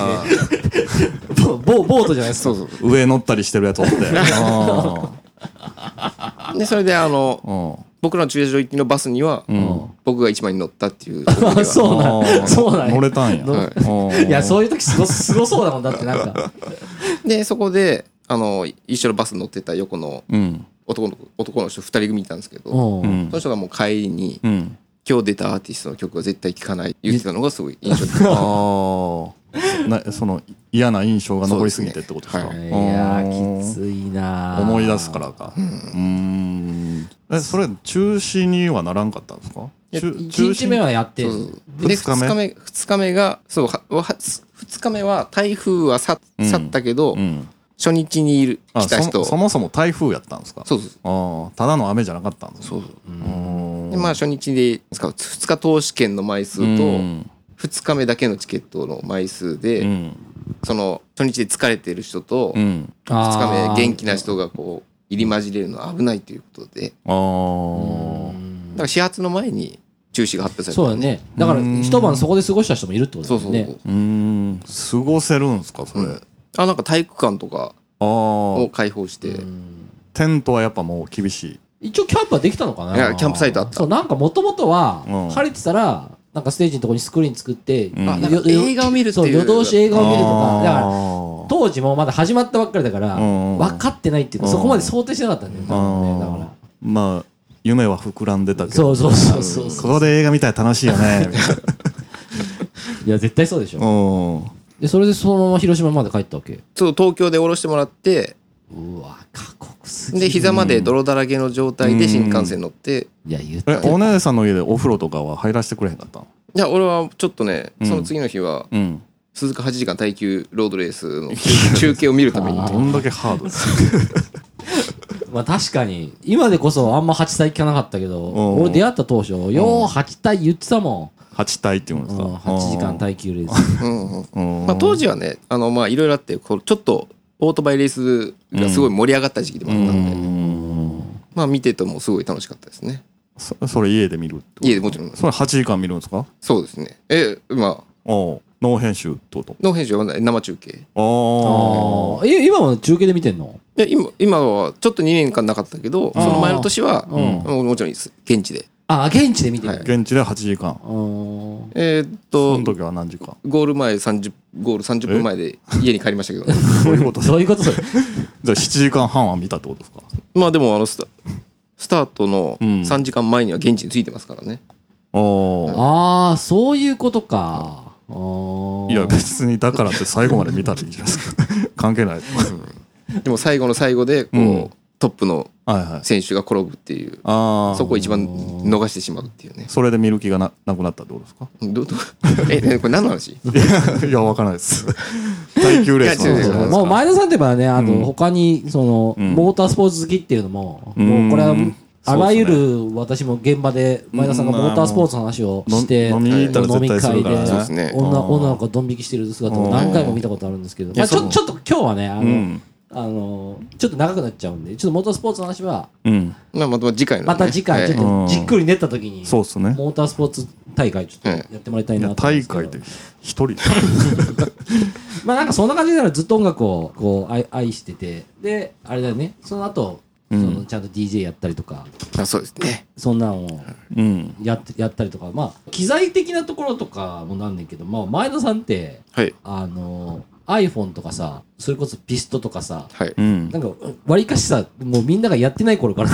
S2: ボボボートじゃないですか。
S4: そうそう
S3: 上乗ったりしてるやつおって。<laughs> あ
S4: でそれであの
S3: ー。
S4: 僕らの駐車場行きのバスには
S3: うん。
S4: 僕が一番に乗ったっていう。
S2: あそうなんそうなんや。
S3: 乗れたんや。
S4: はい。
S2: いやそう
S3: う
S2: いう時すごすごそうだもんだってなんか。
S4: でそこであの一緒のバス乗ってた横の
S3: うん
S4: 男の男の人2人組いたんですけど
S2: うん。
S3: うん。
S4: その人がもう帰りに
S3: うん。
S4: 今日出たアーティストの曲は絶対聴かない言ってたのがすごい印象的
S3: ああなその嫌な印象が残りすぎてってことですか？
S4: そうです
S2: いやーきついなー。
S3: 思い出すからか。うん。えそれ中止にはならんかったんですか？中
S2: 1日目はやって
S4: で
S3: 二日目
S4: ？2日目二日目がそうはは2日目は台風は去ったけど、
S3: うん
S4: 初日にいる
S3: あ
S4: 来た人。
S3: そそもそも台風やったんですか？
S4: そうそう。
S3: ああただの雨じゃなかったんです
S4: そう
S3: う
S4: そう。
S3: う
S4: でまあ初日で使う2日投資券の枚数と
S3: うん。
S4: 2日目だけのチケットの枚数で、
S3: うん。
S4: その初日で疲れてる人と2
S3: うん。
S4: 日目元気な人がこう入り混じれるのは危ないということで。
S3: ああ
S4: だから始発の前に中止が発表された。
S2: そうだね。だから一晩そこで過ごした人もいるってこと
S4: そうそう、
S2: だよね
S3: うん。過ごせるんすかそれ、
S4: うんあなんか体育館とか
S3: あ
S4: を
S3: あ
S4: 開放して、
S3: テントはやっぱもう厳しい。
S2: 一応キャンプはできたのかな？い
S4: やキャンプサイトあった。
S2: そうなんかもともとは
S3: うん。
S2: 晴れてたらなんかステージのところにスクリーン作って、
S3: ん。
S4: あなん映画を見るっていう。
S2: そう夜通し映画を見るとかだから当時もまだ始まったばっかりだから
S3: うん
S2: 分かってないっていうか
S3: うん。
S2: そこまで想定してなかったんだよねだから。
S3: まあ夢は膨らんでたけど。
S2: そうそうそうそう
S3: ここで映画見たら楽しいよね。い <laughs>
S2: いや絶対そうでしょ。
S3: なうん
S2: でそれでそのまま広島まで帰ったわけ。
S4: そう東京で降ろしてもらって。
S2: うわ過酷すぎる。
S4: で膝まで泥だらけの状態で新幹線乗って。
S2: いや言っ
S3: え
S2: て
S3: お姉さんの家でお風呂とかは入らせてくれへんかったの？
S4: いや俺はちょっとね
S3: うん。
S4: その次の日は
S3: うん。
S4: 鈴鹿8時間耐久ロードレースの <laughs> 中継を見るために。
S2: あ <laughs>
S3: どんだけハード <laughs>
S2: まあ確かに。今でこそあんま8体聞かなかったけど
S3: うん。
S2: 俺出会った当初よう8体言ってたも
S3: 8体っていうん
S2: ん、
S3: ですか？
S2: うん、8時間耐久レース。
S4: まあ、当時はねあのまあいろいろあってこうちょっとオートバイレースがすごい盛り上がった時期でもあったんで、
S3: うん。
S4: まあ見ててもすごい楽しかったですね。
S3: そそれ家で見るって
S4: 家でもちろん。
S3: それ8時間見るんですか？
S4: そうですね。えまあ。
S3: おう。ノー編集ってこと？
S4: の編集は生中継。
S3: あ
S2: あえ今も中継で見てんの？
S4: いや今今はちょっと2年間なかったけどその前の年は
S2: うん。
S4: もちろん現地で
S2: あ現地で見てる、
S4: はい。
S3: 現地で8時間。
S2: うん
S4: えーっと
S3: その時は何時間？
S4: ゴール前30ゴール30分前で家に帰りましたけど。<laughs>
S3: どういうこと？じゃ
S2: どういうこと。それ
S3: あ7時間半は見たってことですか？
S4: まあでもあのスタスタートの
S3: うん。
S4: 3時間前には現地に着いてますからね。
S3: おー。
S2: ああそういうことか。
S3: いや別にだからって最後まで見たらいいじゃないですか？<laughs> 関係ない。
S4: でも最後の最後でこう、
S3: うん
S4: トップの
S3: はいはい。
S4: 選手が転ぶっていう
S3: ああ
S4: そこを一番逃してしまうっていうね。
S3: それで見る気がななくなったってことですか？
S4: どど <laughs> ええこれ何の話？<laughs>
S3: いやいやわからないです。<laughs> 耐久レース
S2: もう前田さんって言えばねあと
S3: うん。
S2: 他にその、
S3: うん。
S2: モータースポーツ好きっていうのも、
S3: うん。
S2: もうこれはあらゆる私も現場で前田さんがモータースポーツの話をして、
S3: 飲みに行ったら絶対するからね
S4: そうで
S2: 女女の子ドン引きしてる姿を何回も見たことあるんですけど、まあ、ちょちょっと今日はねあの、
S3: うん
S2: あのちょっと長くなっちゃうんでちょっとモータースポーツの話は
S3: うん。
S4: まあまた次回の、ね、
S2: また次回ちょっ
S3: はい
S2: とじっくり練った時に、
S3: そうっすね。
S2: モータースポーツ大会ちょっとやってもらいたい
S3: いや
S2: なと思うん
S3: 大
S2: ですけど。
S3: 会で一人 <laughs>
S2: まあなんかそんな感じならずっと音楽をこう愛愛しててであれだよね。その後、
S3: うん。
S2: そのちゃんと DJ やったりとか。
S4: あそうですね。
S2: そんなのを
S3: うん。
S2: やってやったりとか。まあ機材的なところとかもなんねんけど、まあ、前田さんって
S4: はい。
S2: あの iPhone とかさそれこそピストとかさ
S4: はい。
S3: うん。
S2: なんかわりかしさもうみんながやってない頃から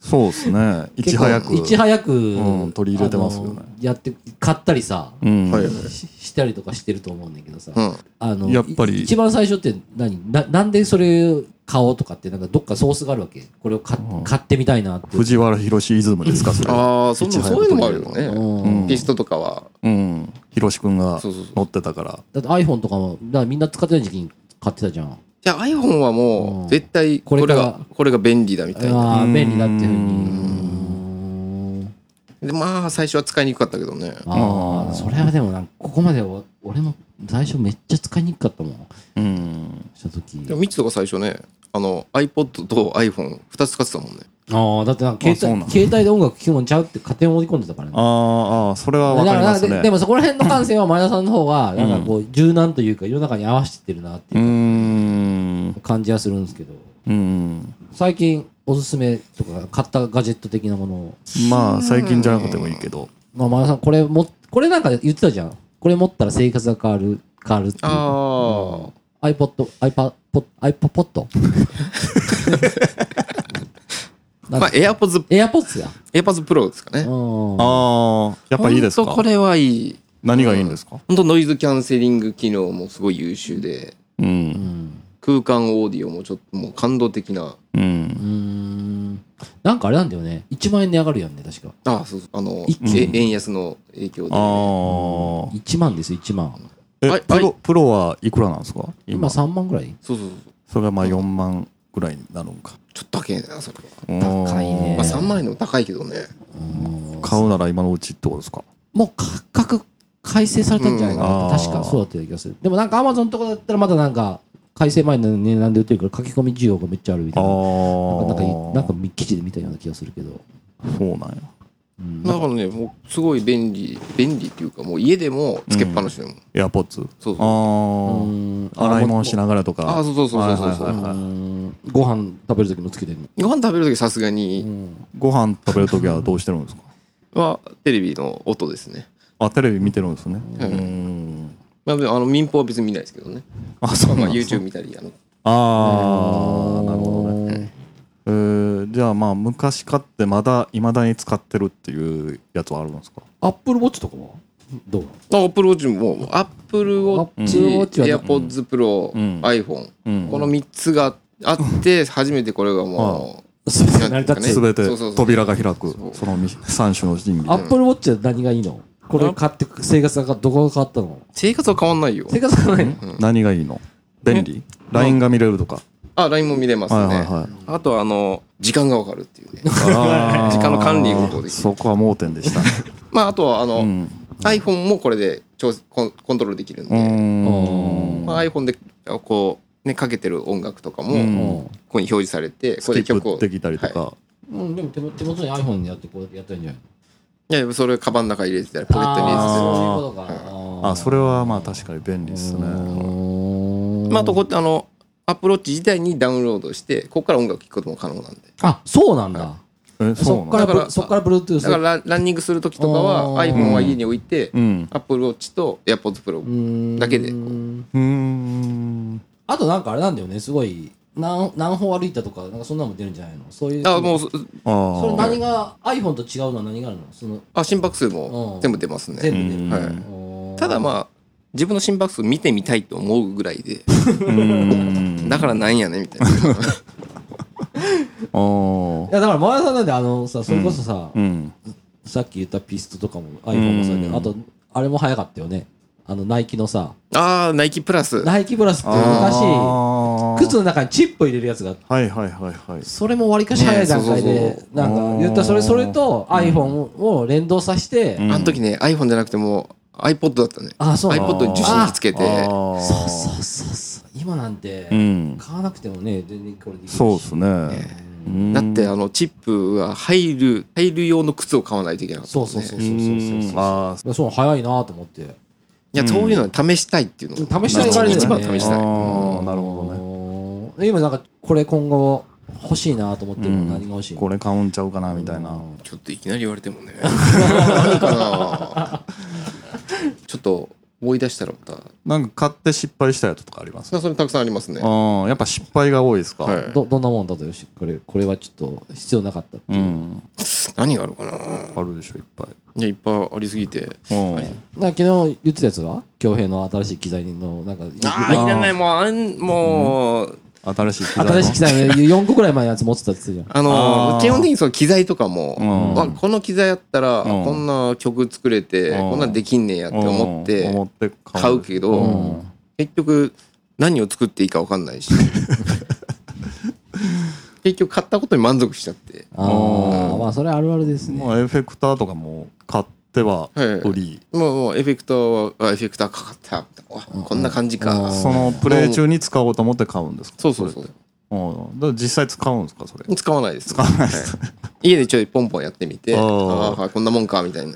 S3: そうですね。いち早く。
S2: いち早く、
S3: ん取り入れてますよね。
S2: やって買ったりさ、
S3: うん。
S4: はい。はい
S2: ししたりとかしてると思うんだけどさ、
S4: うん。
S2: あの
S3: やっぱり。
S2: い一番最初って何？ななんでそれ買おうとかってなんかどっかソースがあるわけ。これを買,、買ってみたいなって。
S3: 藤原宏イズムですかそれ。
S4: ああそういうのもあるよね、
S2: うん。
S4: ピストとかは。
S3: うん。宏君が
S4: そうそうそう。
S3: 乗ってたから。
S2: だって iPhone とかもだみんな使ってない時期に買ってたじゃん。
S4: いや iPhone はも
S2: う
S4: 絶対これがこれが便利だみたいな。
S2: ああ
S3: うん。
S2: 便利だっていうふうに。
S3: うん。
S4: でまあ最初は使いにくかったけどね。
S2: ああそれはでもなんかここまでお俺も最初めっちゃ使いにくかったもん。
S3: うん。
S2: した時。
S4: でもミツとか最初ねあの iPod と iPhone2 つ使ってたもんね。
S2: ああだってなんか携帯携帯で音楽聴くもんちゃうって勝手に盛り込んでたからね。
S3: あーあーそれはわかりますね。
S2: ででもそこら辺の感性は前田さんの方がなんかこう柔軟というか世の中に合わせてるなっていうん。感じはするんですけど。
S3: うん
S2: 最近おすすめとか買ったガジェット的なもの。を
S3: まあ最近じゃなくてもいいけど。
S2: まあ前田さんこれもこれなんか言ってたじゃん。これ持ったら生活が変わる変わるっていう。
S4: ああ
S2: iPod iPad iPod? <laughs>
S4: まあ AirPods
S2: AirPods や。
S4: AirPods Pro ですかね。
S2: うん。
S3: ああやっぱいいですか？
S4: これはいい。
S3: 何がいいんですか？
S4: 本当ノイズキャンセリング機能もすごい優秀で。
S3: う
S2: うん。ん
S4: 空間オーディオもちょっともう感動的な。
S3: う
S2: うん。ん。なんかあれなんだよね。1万円値上がるやんね確か。
S4: ああそうそう。あの円安の影響で。
S3: ああ
S2: 1万ですよ1万
S3: えプロプロはいくらなんですか？
S2: 今
S3: 今。
S2: 3万ぐらい。
S4: そうそうそう
S3: それがまあ4万ぐらいになるんか。
S4: ちょっと高いなそれは。
S2: 高いね
S4: まあ3万円でも高いけどね。
S2: うん。
S3: 買うなら今のうちってことですか？
S2: もう価格改正されたんじゃないかな
S3: うん。
S2: 確かそうだったような気がする。でもなんかアマゾンとかだったらまだなんか改正前の値段で売ってるから書き込み需要がめっちゃあるみた
S3: あ
S2: いな。
S3: あ
S2: なんかなんかなんか記事で見たような気がするけど、
S3: そうなんや。
S2: うん
S4: だからねもうすごい便利便利っていうかもう家でもつけっぱなしでも、
S3: エアポッツ。
S4: そうそう。
S3: 洗い物しながらとか。
S4: ああそうそうそうそう。そう
S2: ご飯食べる時もつけてる
S4: ご飯食べる時さすがに。
S3: ご飯食べるときはどうしてるんですか？
S4: はテレビの音ですね。
S3: あテレビ見てるんですね。
S4: う
S3: うん。ん
S4: まあ、あの民放は別に見ないですけどね。
S3: あそう
S4: まあ、YouTube 見たりあの。
S3: ああまあ昔買ってまだいまだに使ってるっていうやつはあるんですか？
S2: アップルウォッチとかは？どう
S4: アップルウォッチもアップルウォッチ
S2: Apple Watch は
S4: エアポッズプロ
S3: うん。
S4: iPhone
S3: うん。
S4: この3つがあって初めてこれがも
S2: すべて成り立ってる
S4: ね。
S3: すべて
S4: そうそうそう。
S3: 扉が開く
S4: そ
S3: の3種の神器。
S2: アップルウォッチは何がいいの？これ買って生活がどこが変わったの？
S4: う生活は変わんないよ。
S2: 生活がない。の
S3: 何がいいの？便利 ?LINE が見れるとか
S4: あ LINE も見れますね、
S3: はいはいはい。
S4: あとはあの時間がわかるっていうね。<laughs> 時間の管理がこうで
S3: そこは盲点でしたね。<laughs>
S4: まああとはあの、
S3: うん。
S4: iPhone もこれで調コンコントロールできるんで、
S3: ん。
S4: まあ、iPhone でこうねかけてる音楽とかも、
S3: うん。
S4: ここに表示されてこれで曲を
S3: ップできたりとか、
S2: うん、でも手も手元に iPhone にやってこうやってやったんじゃない
S4: いやそれカバンの中入れてたりポケットに入れてたり。
S2: あー。そ
S3: れはまあ確かに便利ですね。
S4: まあ、あとこあのアップローチ自体にダウンロードしてここから音楽聴くことも可能なんで。
S2: あそうなんだ。
S3: え
S2: そ
S3: そうなの
S2: っから
S4: だから
S2: そっから Bluetooth
S4: だからラランニングする時とかは iPhone は家に置いて、
S3: うん。
S4: アップルウォッチと AirPods Pro だけでこう。
S2: うん。あとなんかあれなんだよね。すごい何何歩歩いたとかなんかそんなのも出るんじゃないの？そういう
S4: あもうそ
S2: それ何が iPhone と違うのは何があるの？その
S4: あ心拍数
S2: うん。
S4: も全部出ますね。
S2: 全部で、
S4: はい。
S2: うん
S4: ただまあ自分の心拍数見てみたいと思うぐらいで。だからなんやねんみたいな。<laughs>
S2: いやだから前田さんなんであのさそれこそさ、
S3: うん。
S2: さっき言ったピストとかも iPhone もそうだけど、
S3: うん。
S2: あとあれも早かったよね。あのナイキのさ。
S4: ああナイキプラス。
S2: ナイキプラスって昔靴の中にチップ入れるやつがあって
S3: はいはいはいはい。
S2: それもわりかし早い段階
S4: ね
S2: で
S4: そうそう。
S2: なんか言った。らそれそれと iPhone を連動させて、
S3: うん。
S4: あの時ね iPhone じゃなくてもう iPod だったね。
S2: あそう。
S4: iPod に受信機つけて。
S2: そうそうそうそう。今なんて
S3: うん。
S2: 買わなくてもね全然これできるし。
S3: そうですね。うん。
S4: だってあのチップが入る入る用の靴を買わないといけなかったもね。
S2: そうんそうそうそうそうそう
S3: あ
S2: そうそう早いなと思って。
S4: いやそういうのを試したいっていうの。が
S2: 試したい。からね
S4: 一番試したい。
S3: あーなるほどね。
S2: ね今なんかこれ今後欲しいなと思ってるの何が欲しいの？
S3: これ買うんちゃうかなみたいな。
S4: ちょっといきなり言われてもね。<laughs> 何かなちょっと思い出したらまた。
S3: なんか買って失敗したやつとかあります？
S4: それたくさんありますね。
S3: あーやっぱ失敗が多いですか？
S4: はい。
S2: どどんなもんだとよしこれこれはちょっと必要なかったっていう。う、
S3: ん。
S4: 何があるかな？
S3: あるでしょいっぱい。
S4: いやいっぱいありすぎて。
S3: うん。
S2: なんか昨日言ってたやつが恭平の新しい機材のなんか
S4: ああいらない。もうあんもう
S3: 新しい機材
S2: 新しい機材の4個くらい前のやつ持ってたって言ってたじゃん。
S4: あの
S3: あー。
S4: 基本的にその機材とかも、
S3: うん。
S4: あこの機材やったら、
S3: うん。
S4: こんな曲作れて、
S3: うん。
S4: こんなんできんねんやって思って、
S3: うん。思って
S4: 買う。けど、
S3: うん。
S4: 結局何を作っていいか分かんないし。<laughs> 結局買ったことに満足しちゃって。
S2: ああまあそれあるあるですね。
S3: まあエフェクターとかも買っては
S4: はい。
S3: 売り。
S4: もうもうエフェクターはあエフェクターかかったあこんな感じか、
S3: そのプレイ中に使おうと思って買うんですか？
S4: そうそうそう。
S3: だから実際使うんですかそれ？
S4: 使わないです、使わないです、家でちょいポンポンやってみて
S3: あ
S4: あこんなもんかみたいな。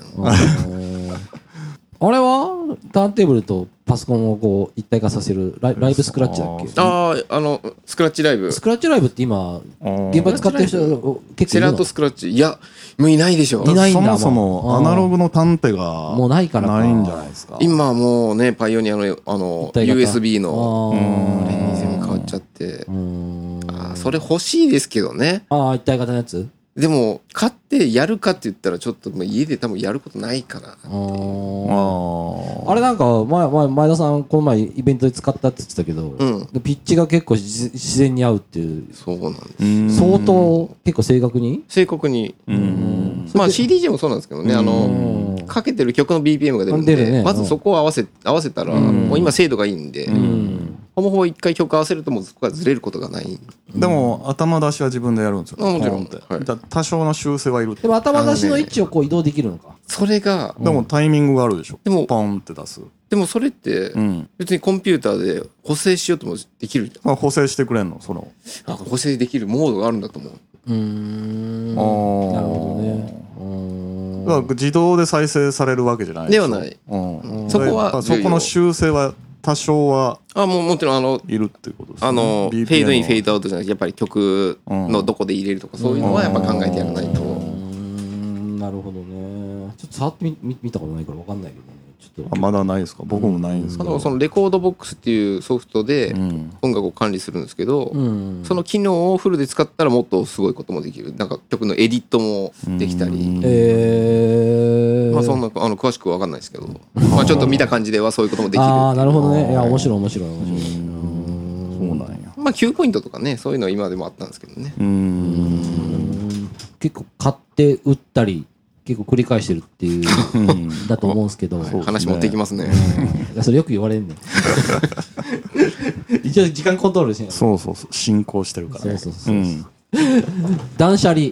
S2: あれはターンテーブルとパソコンをこう一体化させるライライブスクラッチだっけ？
S4: あああのスクラッチライブ。
S2: スクラッチライブって今
S3: うん
S2: 現場で使ってる人結構いるの？
S4: セラートスクラッチ。いやもういないでしょ。
S2: いないんだ
S3: そもそ
S2: も
S3: アナログの探偵が
S2: もうないからか。
S3: ないんじゃないですか？
S4: 今はもうねパイオニアのあの USB の
S2: あ
S4: あれ
S2: ー
S4: に全部変わっちゃって。あーそれ欲しいですけどね。
S2: ああ一体型のやつ？
S4: でも買ってやるかって言ったらちょっともう家で多分やることないかな
S2: あー。
S3: あ
S2: あれなんか前前前田さんこの前イベントで使ったって言ってたけど、
S4: うん。
S2: でピッチが結構自自然に合うっていう。
S4: そうなんです。
S3: ー
S2: 相当結構正確に？
S4: 正確に。
S3: うん。
S4: まあ CDJ もそうなんですけどね。あ
S2: う
S4: の
S2: ん
S4: かけてる曲の BPM が出るん
S2: 出るね。
S4: でまずそこを合わせ合わせたら
S3: うん。
S4: もう今精度がいいんで。
S2: うん
S4: ほぼほぼ一回曲合わせるともうそこがずれることがない。
S3: でも頭出しは自分でやるんですよ。
S4: あもちろん。
S3: ポンって
S4: はい
S3: 多少の修正はいる。
S2: でも頭出しの位置をこう移動できるのか。
S4: それが
S3: でもタイミングがあるでしょ。
S4: でも
S3: ポンって出す。
S4: でもそれって
S3: うん。
S4: 別にコンピューターで補正しようともできるじ
S3: まあ補正してくれんのその。
S4: ゃんあ補正できるモードがあるんだと思う。
S2: うーん。
S3: あー。
S2: なるほどね。うーん
S3: だから自動で再生されるわけじゃない
S4: ではない。
S3: うん。
S4: そこは
S3: やっぱそこの修正は多少は
S4: あもうもちろんあの
S3: いるっていうことですね。
S4: あのフェードインフェードアウトじゃなくてやっぱり曲のどこで入れるとかそういうのはやっぱ考えてやらないと。
S2: うーんなるほどね。ちちょっと触ってみ見見たことないからわかんないけどね。ちょっと。
S3: あまだないですか？僕もないんですけど。
S4: あのそのレコードボックスっていうソフトで
S3: うん。
S4: 音楽を管理するんですけど、
S2: うん。
S4: その機能をフルで使ったらもっとすごいこともできる。なんか曲のエディットもできたり、
S3: うん
S2: えー、
S4: まあそんなあの詳しくは分かんないですけど、まあちょっと見た感じではそういうこともできる。
S2: ああなるほどね。いや面白い面白い。面白い
S3: そうなん。や
S4: まあ9ポイントとかねそういうのは今でもあったんですけどね。
S3: うん。
S2: うん結構買って売ったり結構繰り返してるっていう
S3: うん <laughs>
S2: だと思うんですけど、
S4: 話持っていきますね。
S2: いやそれよく言われんねん。<laughs> 一応時間コントロールしない
S3: そうそうそう。進行してるから。ね
S2: そうそうそう。
S3: うん。
S2: 断捨離。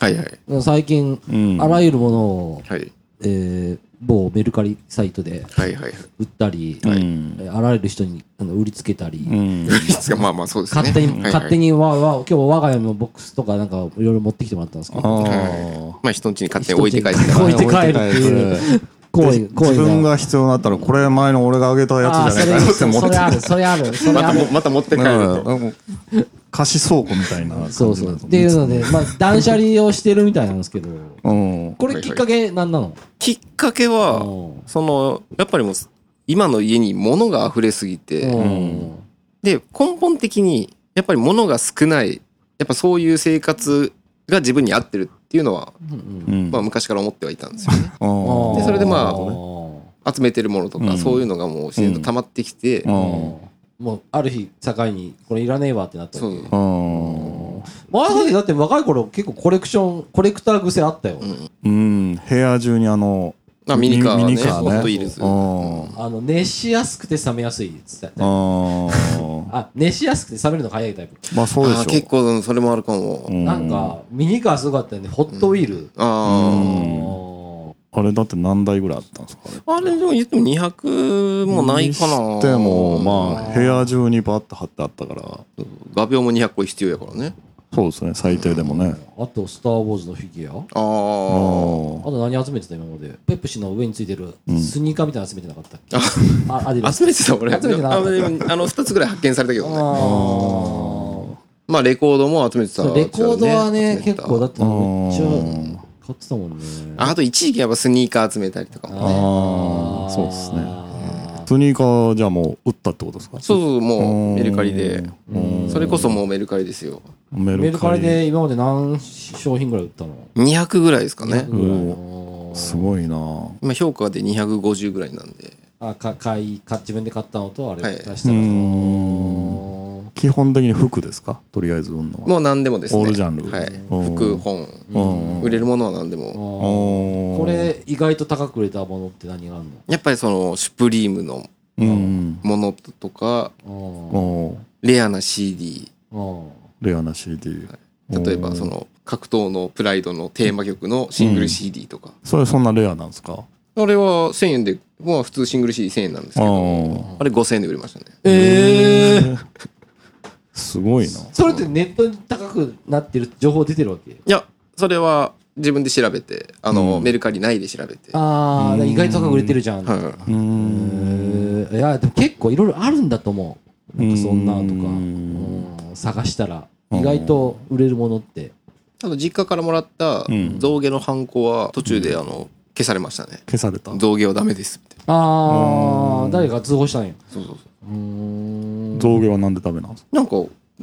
S4: はいはい。
S2: 最近、
S3: うん。
S2: あらゆるものを、
S4: はい
S2: えー某メルカリサイトで
S4: はいはいはい。
S2: 売ったり、
S3: うん
S2: えーあらゆる人にあの売りつけたり、
S3: うん。
S4: まあまあそうですね。
S2: 勝手に、
S4: はいはい。
S2: 勝手にわわ今日我が家のボックスとかなんかいろいろ持ってきてもらったんですけど。
S3: あ
S4: まあ人ん家に勝手に置いて帰って。<laughs>
S2: 置いて帰るっていう
S3: 自分が。必要になったらこれ前の俺があげたやつじゃないかなって思って。
S2: それあるそれあるそれ
S4: ま
S2: ある。
S4: また持って帰ると
S3: うん貸し倉庫みたいな感じ
S2: そうそう。っていうのでまあ断捨離をしてるみたいなんですけど。
S3: うん。
S2: これきっかけなんなの？
S4: きっかけは
S2: うん。
S4: そのやっぱりもう今の家に物が溢れすぎて
S2: うん。
S4: で根本的にやっぱり物が少ないやっぱそういう生活が自分に合ってるっていうのは、
S3: うん
S4: まあ、昔から思ってはいたんですよね。
S3: うん
S4: でそれでまあ
S2: あ
S4: 集めてるものとか、
S3: うん。
S4: そういうのがもう自然と溜まってきて、
S3: うん
S2: もうある日境にこれいらねえわってなったわ
S4: う。
S3: うん
S2: 前だってだって若い頃結構コレクションコレクター癖あったよ、
S3: うん。部屋中にあの
S4: まあミニカー
S3: ミニカー
S4: ホットイールズ
S3: うん
S2: あの熱しやすくて冷めやすいっつって
S3: うん
S2: あ熱しやすくて冷めるのが早いタイプ。
S3: まあそうでしょ
S4: あー結構うんそれもあるかも、
S3: うん。
S2: なんかミニカーすごかったよね。ホットウィール、
S4: あ
S3: あれだって何台ぐらいあったんですか？あれ
S4: ああれでも言っても200もないかな。
S3: にしてもまあ部屋中にバッと貼ってあったから。
S4: 画鋲も200個必要やからね。
S3: そうですね最低でもね。
S2: あと「スター・ウォーズ」のフィギュア。
S4: あ
S3: あ
S4: あ
S2: と何集めてた今まで。ペプシの上についてる
S3: ん。
S2: スニーカーみたいなの集めてなかったっけ、あアディダス。
S4: 集めてた俺。
S2: 集めてなかった。
S4: あの2つぐらい発見されたけどね。
S2: あ
S4: まあレコードも集めてた
S2: レコードはね結構だ
S4: っ
S2: ってめっちゃ
S3: うん
S2: 買ってたもんね。
S4: あと一時期やっぱスニーカー集めたりとかもね。
S3: ああそうですね。
S2: ね
S3: スニーカーじゃあもう売ったってことですか？
S4: そうそうもうメルカリで。
S3: うん。
S4: それこそもうメルカリですよ。
S3: メ
S2: メルカリで今まで何商品ぐらい売ったの
S4: ？200ぐらいですかね。
S2: 200ぐらい。の
S3: すごいな。
S4: 今評価で250ぐらいなんで。
S2: あか買いか自分で買ったのとあれ
S4: はい。
S3: う
S2: 出したの
S3: ん基本的に服ですか？とりあえず売るのは。
S4: もう何でもですね。
S3: オールジャンル。
S4: はい。
S3: うん。
S4: 服本。
S3: うん。
S4: 売れるものは何で
S2: と
S4: も
S2: これ意外と高く売れたものって何がある
S4: やっぱりそのシュプリームの
S3: うん。
S4: ものとかレアな CD
S2: うん。
S3: レアな CD
S4: 例えばその格闘のプライドのテーマ曲のシングル CD とか。
S3: それそんなレアなんですか？
S4: あれは1000円でまあ普通シングル CD1000 円なんですけど。
S3: あ
S4: あれ5000円で売りましたね。
S2: ええ
S3: すごいな。
S2: それってネットに高くなってる情報出てるわけ？
S4: いやそれは自分で調べてあの、
S3: うん。
S4: メルカリ内で調べて。
S2: ああ意外と高く売れてるじゃん。
S4: はい。
S3: うん。
S2: えーいやでも結構いろいろあるんだと思う。なんかそんなとか。
S3: うん。
S2: うん。探したら。意外と売れるものって。
S4: あと実家からもらった
S3: うん。
S4: 象牙のハンコは途中であの消されましたね。
S3: 消された。
S4: 象牙はダメですって
S2: ああ誰か通報したんや？
S4: そうそうそう。
S2: ーん。
S3: 象牙はなんでダメなんですか
S4: なんか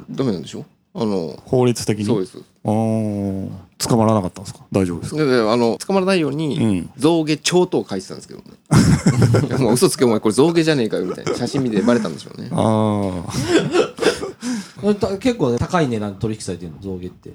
S4: ダメなんでしょ？あの
S3: 法律的に？
S4: そうです。
S3: あー。捕まらなかったんですか？大丈夫ですか？
S4: でであの捕まらないように、
S3: うん。
S4: 象牙帳と書いてたんですけどね。<laughs> もう嘘つけお前これ象牙じゃねえかよみたいな写真見てバレたんでしょうね。
S3: あ
S2: た結構ね高い値段で取引されてるの象牙って。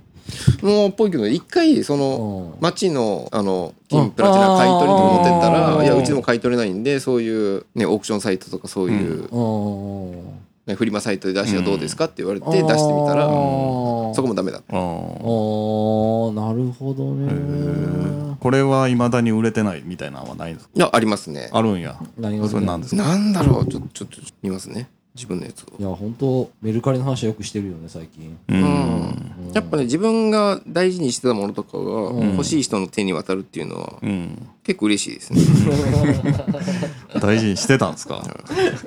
S4: もうっぽいけど一回その
S2: うん。
S4: 町のあの金プラチナ買い取りとか持ってったらいやうちでも買い取れないんでそういうねオークションサイトとかそういう、
S2: うん。
S4: ね、フリマサイトで出しはどうですかって言われて出してみたらそこもダメだった。
S3: ーあ
S2: あーなるほどね。
S3: ー。これはいまだに売れてないみたいなのはないんですか？
S4: いやありますね。
S3: あるんや。
S2: 何が
S3: それなんですか？
S4: なんだろう。ちょちょっと見ますね自分のやつを。
S2: いや本当メルカリの話はよくしてるよね最近。
S3: う
S4: うん。ん。やっぱね自分が大事にしてたものとかが
S2: うん。
S4: 欲しい人の手に渡るっていうのは
S3: うん。
S4: 結構嬉しいですね。<laughs>
S3: 大事にしてたんですか？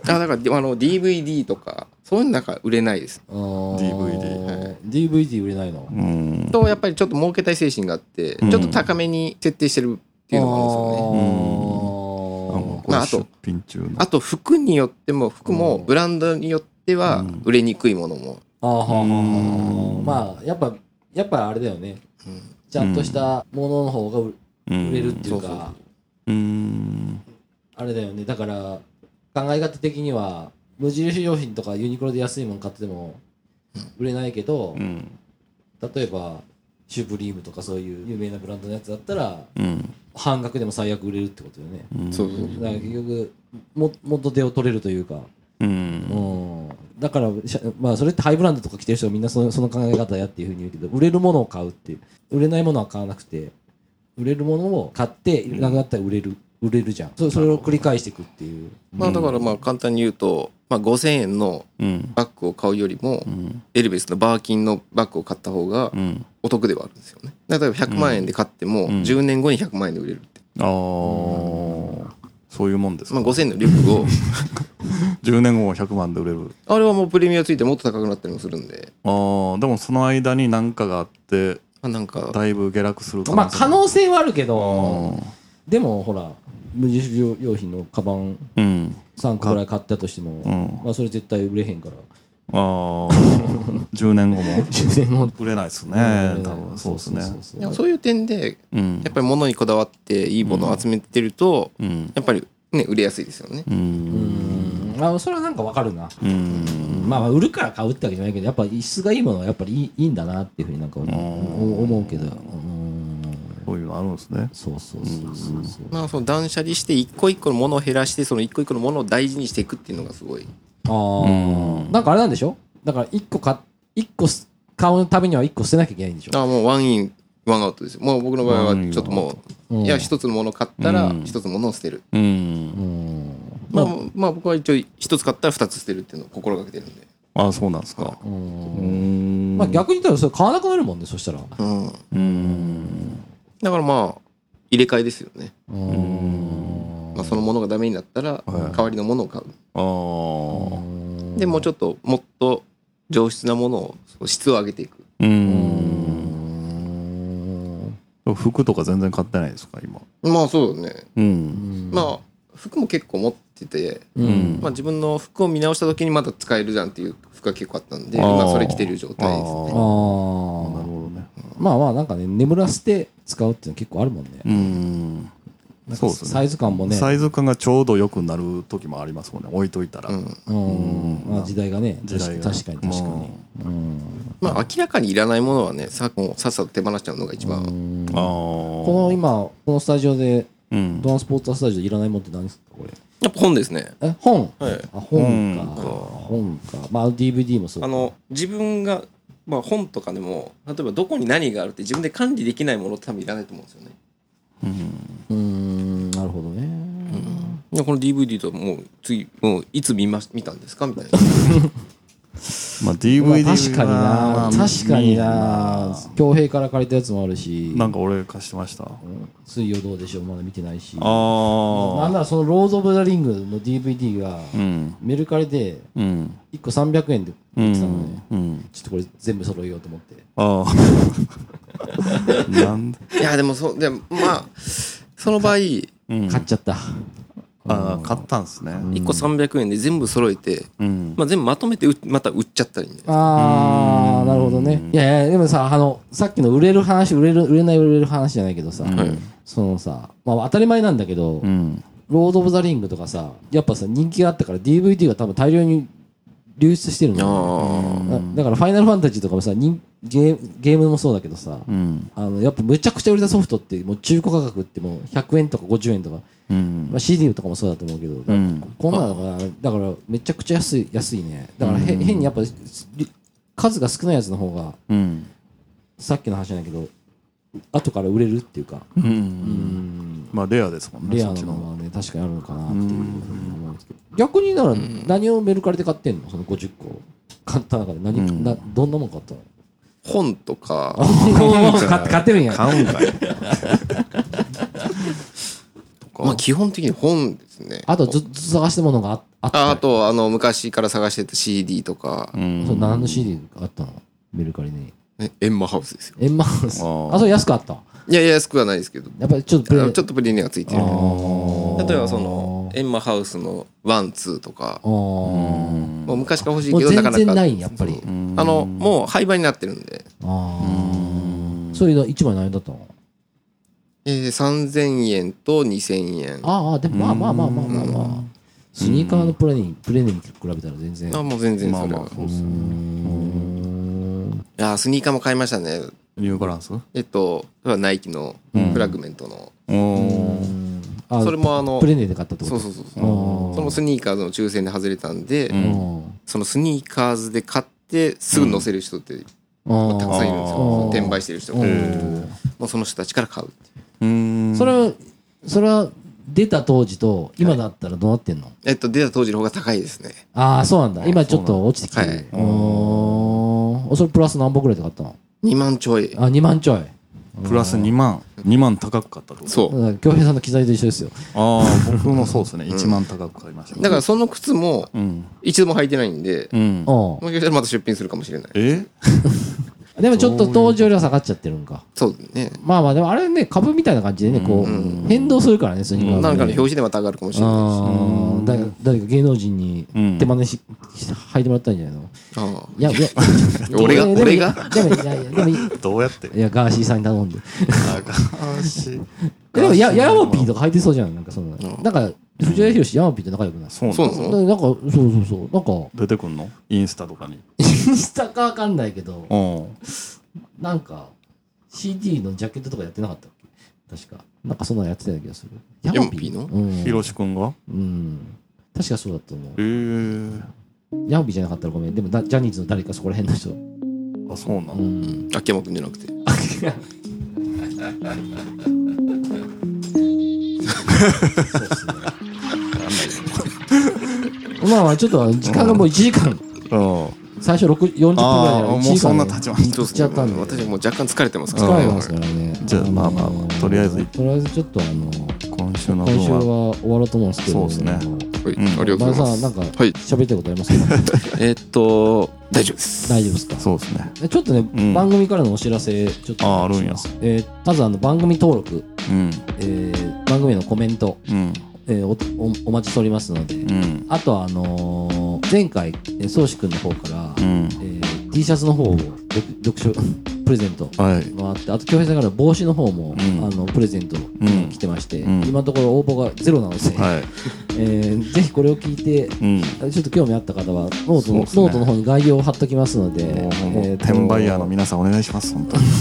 S4: あだからあの DVD とかそういうのなんか売れないです。
S2: あー。
S3: DVD
S2: DVD 売れないの？
S3: うん。
S4: とやっぱりちょっと儲けたい精神があって
S3: うん。
S4: ちょっと高めに設定してるっっていうのがあるんですよね。まああと
S3: 出品中の。
S4: あと服によっても服もブランドによっては売れにくいものも、
S2: ああはあはあはあまあやっぱやっぱあれだよね。ちゃんとしたものの方が売売れるっていうか
S3: うん。
S2: あれだよね。だから考え方的には無印良品とかユニクロで安いもの買ってても売れないけど
S3: うん。
S2: 例えばシュプリームとかそういう有名なブランドのやつだったら
S3: うん。
S2: 半額でも最悪売れるってことよね。
S3: うん。
S4: そうそう
S2: だから結局も元手を取れるというか。
S3: うん。
S2: うん。だからしゃまあそれってハイブランドとか着てる人はみんなそのその考え方やっていうふうに言うけど売れるものを買うっていう。売れないものは買わなくて売れるものを買ってなくなったら売れる売れるじゃん。そそれを繰り返していくっていう。
S4: まあだからまあ簡単に言うと、まあ、5,000円の
S3: うん。
S4: バッグを買うよりも、
S3: うん。
S4: エルベスのバーキンのバッグを買った方が
S3: うん。
S4: お得ではあるんですよね。例えば100万円で買っても
S3: ん。
S4: 10年後に100万円で売れるって。
S3: ああそういうもんですか。
S4: まあ、5,000円のリュックを <laughs>
S3: 10年後も100万で売れる。
S4: あれはもうプレミアついてもっと高くなったりもするんで、
S3: ああでもその間に何かがあって
S4: まあ、なんか
S3: だいぶ下落する
S2: まあ可能性はあるけど
S3: う
S2: でもほら無印良品のカバン
S3: ん
S2: 3個ぐらい買ったとしても、
S3: ん。
S2: まあそれ絶対売れへんから。
S3: ああ10 <laughs> 年後も。
S2: 10年後。
S3: 売れないですね。多分そうですね。
S2: そう
S4: いう点で
S3: うん。
S4: やっぱり物にこだわっていいものを集めてると、
S3: うん。
S4: やっぱりね売れやすいですよね。
S3: うん。
S2: うん。あそれはなんかわかるな、
S3: うん。
S2: まあまあ売るから買うってわけじゃないけどやっぱ質がいいものはやっぱりいいいいんだなっていうふうになんか思う思うけど。うん
S3: そういうのあるんですね。
S2: そうそうそうそう。そう
S4: まあその断捨離して一個一個のものを減らしてその一個一個のものを大事にしていくっていうのがすごい。
S2: ああなんかあれなんでしょ？だから1個買一個す買うためには1個捨てなきゃいけないんでしょ？
S4: あもうワンインワンアウトですよ。もう僕の場合はちょっともう、
S2: うん
S4: いや一つのもの買ったら
S3: うん。
S4: 一つのものを捨てる。
S3: うん。
S2: うん。
S4: まあ、まあ僕は一応一つ買ったら二つ捨てるっていうのを心がけてるんで。
S3: ああそうなんですか。
S2: うん。
S3: うん。
S2: まあ逆に言ったらそれ買わなくなるもんねそしたら。
S4: うん。
S3: うん
S4: だからまあ入れ替えですよね。
S2: うん
S4: まあそのものがダメになったら代わりのものを買う。
S3: ああ
S4: でもうちょっともっと上質なものを質を上げていく。
S3: うん服とか全然買ってないですか今？
S4: まあそうだね。
S3: うん
S4: まあ服も結構持ってて、
S2: うん
S4: まあ自分の服を見直した時にまだ使えるじゃんっていう服が結構あったんで、今それ着てる状態ですね。
S3: あー
S2: ああ
S3: なるほどね
S2: まあまあなんかね眠らせて使うっていうの結構あるもんね。
S3: うん。
S2: なんか
S3: そうですね。
S2: サイズ感もね。
S3: サイズ感がちょうど良くなる時もありますもんね。置いといたら。
S4: うん。
S2: うん。まあ時代がね
S3: 時代が。
S2: 確かに確かに。うん。
S4: まあ明らかにいらないものはね、さもうさっさと手放しちゃうのが一番。
S3: ああ
S2: この今このスタジオで
S3: うん。
S2: ドアンスポーツスタジオでいらないもんって何ですかこれ？
S4: やっぱ本ですね。
S2: え本？
S4: はい。
S2: あ本
S3: 本
S2: か。本か。まあ DVD もそう
S4: あの自分がまあ本とかでも例えばどこに何があるって自分で管理できないものって多分いらないと思うんですよね。
S2: うーんなるほどね
S4: でこの DVD ともう次もういつ見ま見たんですか？みたいな。<laughs>
S3: まあ
S2: まあ
S3: DVD
S2: 確かに
S3: は
S2: な確かにな。
S3: 見
S2: 恭平から借りたやつもあるし。
S3: なんか俺貸してました。あ
S2: 水曜どうでしょう？まだ見てないし。なん
S3: あ
S2: ならそのロード・オブ・ザ・リングの DVD が
S3: うん。
S2: メルカリで
S3: うん。
S2: 1個300円で
S3: う
S2: 売ってたのね
S3: ん。うん。
S2: ちょっとこれ全部揃えようと思って。
S3: ああ <laughs> なんで？
S4: いやでもそうでもまあその場合1
S3: うん。
S2: 買っちゃった
S3: ああ買ったんですね。
S4: 個300円で全部揃えて、
S3: うん。
S4: まあ、全部まとめてうまた売っちゃったらいいんで。
S2: ああなるほどね。いやいやでもさあのさっきの売れる話売れる売れない売れる話じゃないけどさ
S4: はい。
S2: そのさまあ当たり前なんだけど
S3: うん。
S2: ロード・オブ・ザ・リングとかさやっぱさ人気があったから DVD が多分大量に流出してるのだだからファイナルファンタジーとかもさ人ゲーゲームもそうだけどさ
S3: うん。
S2: あのやっぱむちゃくちゃ売れたソフトってもう中古価格ってもう100円とか50円とか、
S3: うん。
S2: まあ、CD とかもそうだと思うけど、
S3: うん。
S2: こんなのがだからめちゃくちゃ安い安いね。だからへ、変にやっぱり数が少ないやつの方が
S3: うん。
S2: さっきの話ないけど後から売れるっていうか、
S3: う
S2: うん。ん、
S3: まあレアですもんね
S2: レアな
S3: の
S2: のはね確かにあるのかなっていうふうに思うんですけど。逆にだから何をメルカリで買ってんの？その50個買った中で何、
S3: うん。
S2: などんなもん買ったの？
S4: 本とか。
S2: 買買ってるんや
S3: 買うんかい。<laughs>
S4: まあ基本的に本ですね。
S2: あとずっと探してるものがああった。
S4: ああとあの昔から探してた CD とか、
S3: うん。
S2: そう何の CD があったの？メルカリに
S4: ねエンマハウスですよ。
S2: エンマハウス。
S3: あー。
S2: あそれ安くあった？
S4: いやいや安くはないですけど。
S2: やっぱりちょっとプレ
S4: あのちょっとプレミアがついてる
S2: あー。
S4: 例えばそのエンマハウスのワンツーとか。
S2: あー。
S4: もう昔から欲しい
S2: もう
S4: けどなかなか。
S2: 全然ないんやっぱり。
S4: あのもう廃売になってるんで、
S2: ああそういうの一枚何円だったの？
S4: えー、3000円と2000円。あ
S2: ああでもまあまあまあまあまあまあ。スニーカーのプレネにプレネに比べたら全然。
S4: もう全然それは、
S3: まあまあそうっすね
S2: うん
S4: いやースニーカーも買いましたね。
S3: ニューバランス？
S4: えっとナイキのフラグメントの、
S3: お
S2: あ
S4: それもあの
S2: プレネで買ったってこと？
S4: そうそうそうそのスニーカーズの抽選で外れたんで、
S3: うん。
S2: うん
S4: そのスニーカーズで買ってすぐ載せる人って
S2: あ
S4: たくさんいるんです
S2: あ
S4: よ
S2: ー。
S4: 転売してる人もうその人たちから買うっていう。
S3: うん。
S2: それはそれは出た当時と今だったらどうなってんの？
S4: えっと出た当時の方が高いですね。
S2: ああそうなんだ。今ちょっと落ちてきてる。
S4: はい。う
S2: ー。んそれプラス何本ぐらいで買ったの
S4: ？2万ちょい。
S2: あ2万ちょい。
S3: プラス2万2万高く買ったと？
S4: そう。
S2: だから京平さんの機材と一緒ですよ。
S3: ああ僕もそうですね。1万高く買いました。ね
S4: だからその靴も
S3: うん。
S4: 一度も履いてないんで
S3: うん。
S2: うん
S4: もしかしたらまた出品するかもしれない。
S3: え？
S2: でもちょっと当時よりは下がっちゃってるんか。
S4: そうね。
S2: まあまあでもあれね株みたいな感じでねこう変動するからねスニーカーはね
S4: なんかの表紙でまた上がるかもしれないし
S2: 誰か芸能人に
S3: うん
S2: 手真似し履いてもらったんじゃないの？
S4: あ
S2: いやいや。<laughs>
S4: 俺が？俺が？
S2: でもいやいやでもい
S3: どうやって？
S2: いやガーシーさんに頼んで。
S3: あし
S2: でもやヤマピーとか履いてそうじゃんなんかその。なんか藤原宏ヤマピーと仲良くない
S3: そう
S4: そうなの？
S2: なんかそうそうそう。なんか
S3: 出てくんの？インスタとかに
S2: インスタかわかんないけど
S3: うん。
S2: なんか CD のジャケットとかやってなかったっけ？確か。なんかそんなのやってた気がする。ヤ
S4: ヤマピーの？
S2: うん。
S3: ひろしくんが？
S2: うん。確かそうだったと思う。
S3: ええ。
S2: ヤマピーじゃなかったらごめん。でもだジャニーズの誰かそこら辺の人。
S3: あそうなの
S2: うん。
S4: 秋山君じゃなくて。
S2: まあまあちょっと時間がもう1時間。
S3: うん
S2: 最初6 40分ぐらいじゃ
S3: ああ
S2: ない？1
S3: もうそんな
S2: 時間
S3: 経ちまし
S4: そう
S2: っちゃったんで
S4: 私もう若干疲れてますか
S2: 疲
S4: ら
S2: れてますからね。
S3: じゃあまあまあまあとりあえず
S2: とりあえずちょっとあの
S3: た今週の
S2: 今週は終わろうと思うんですけど。
S3: そうですね。
S4: はい
S3: うん。
S4: ありがとうございます。
S2: 前田さんなんか
S4: はい。
S2: 喋ったいことありますか？<laughs>
S4: えーっと大丈夫です。
S2: 大丈夫ですか？
S3: そうですね。
S2: ちょっとね、
S3: うん。
S2: 番組からのお知らせちょっと
S3: ああるんや。
S2: えーまずあの番組登録、
S3: うん。
S2: えー番組へのコメント、
S3: うん。
S2: えーおおお待ちしておりますので、
S3: うん。
S2: あとはあのー前回えー宗志くんの方から、
S3: うん。
S2: えー T シャツの方を読読書プレゼント
S3: はい。
S2: 回ってあと京平さんから帽子の方も、
S3: うん。
S2: あのプレゼント
S3: ん。
S2: 来てまして、
S3: うん。
S2: 今のところ応募がゼロなので、
S3: はい。<laughs>
S2: えーぜひこれを聞いて
S3: うん。
S2: ちょっと興味あった方はノートの,、
S3: ね。
S2: ノートの方に概要を貼っときますので、えーと
S3: 転売ヤーの皆さんお願いします本当に。<laughs>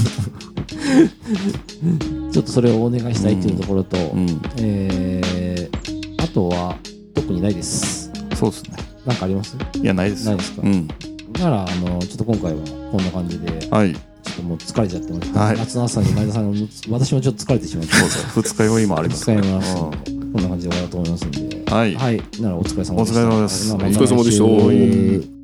S2: ちょっとそれをお願いしたいというところと、
S3: うん。
S2: えーあとは特にないです。
S3: そうですね
S2: なんかあります？
S3: いやないです。
S2: ないですか？
S3: うん。
S2: だから、あの、ちょっと今回はこんな感じで、
S3: はい。
S2: ちょっともう疲れちゃってます。
S3: はい。
S2: 夏の朝に前田さんが、私もちょっと疲れてしまって、
S3: そうそう。二日酔いもあります
S2: 使い
S3: から
S2: ますこんな感じで終わろうと思いますんで、
S3: はい。
S2: はい。ならお疲れ様でした。
S3: お疲れ様です。
S4: お疲れ様でした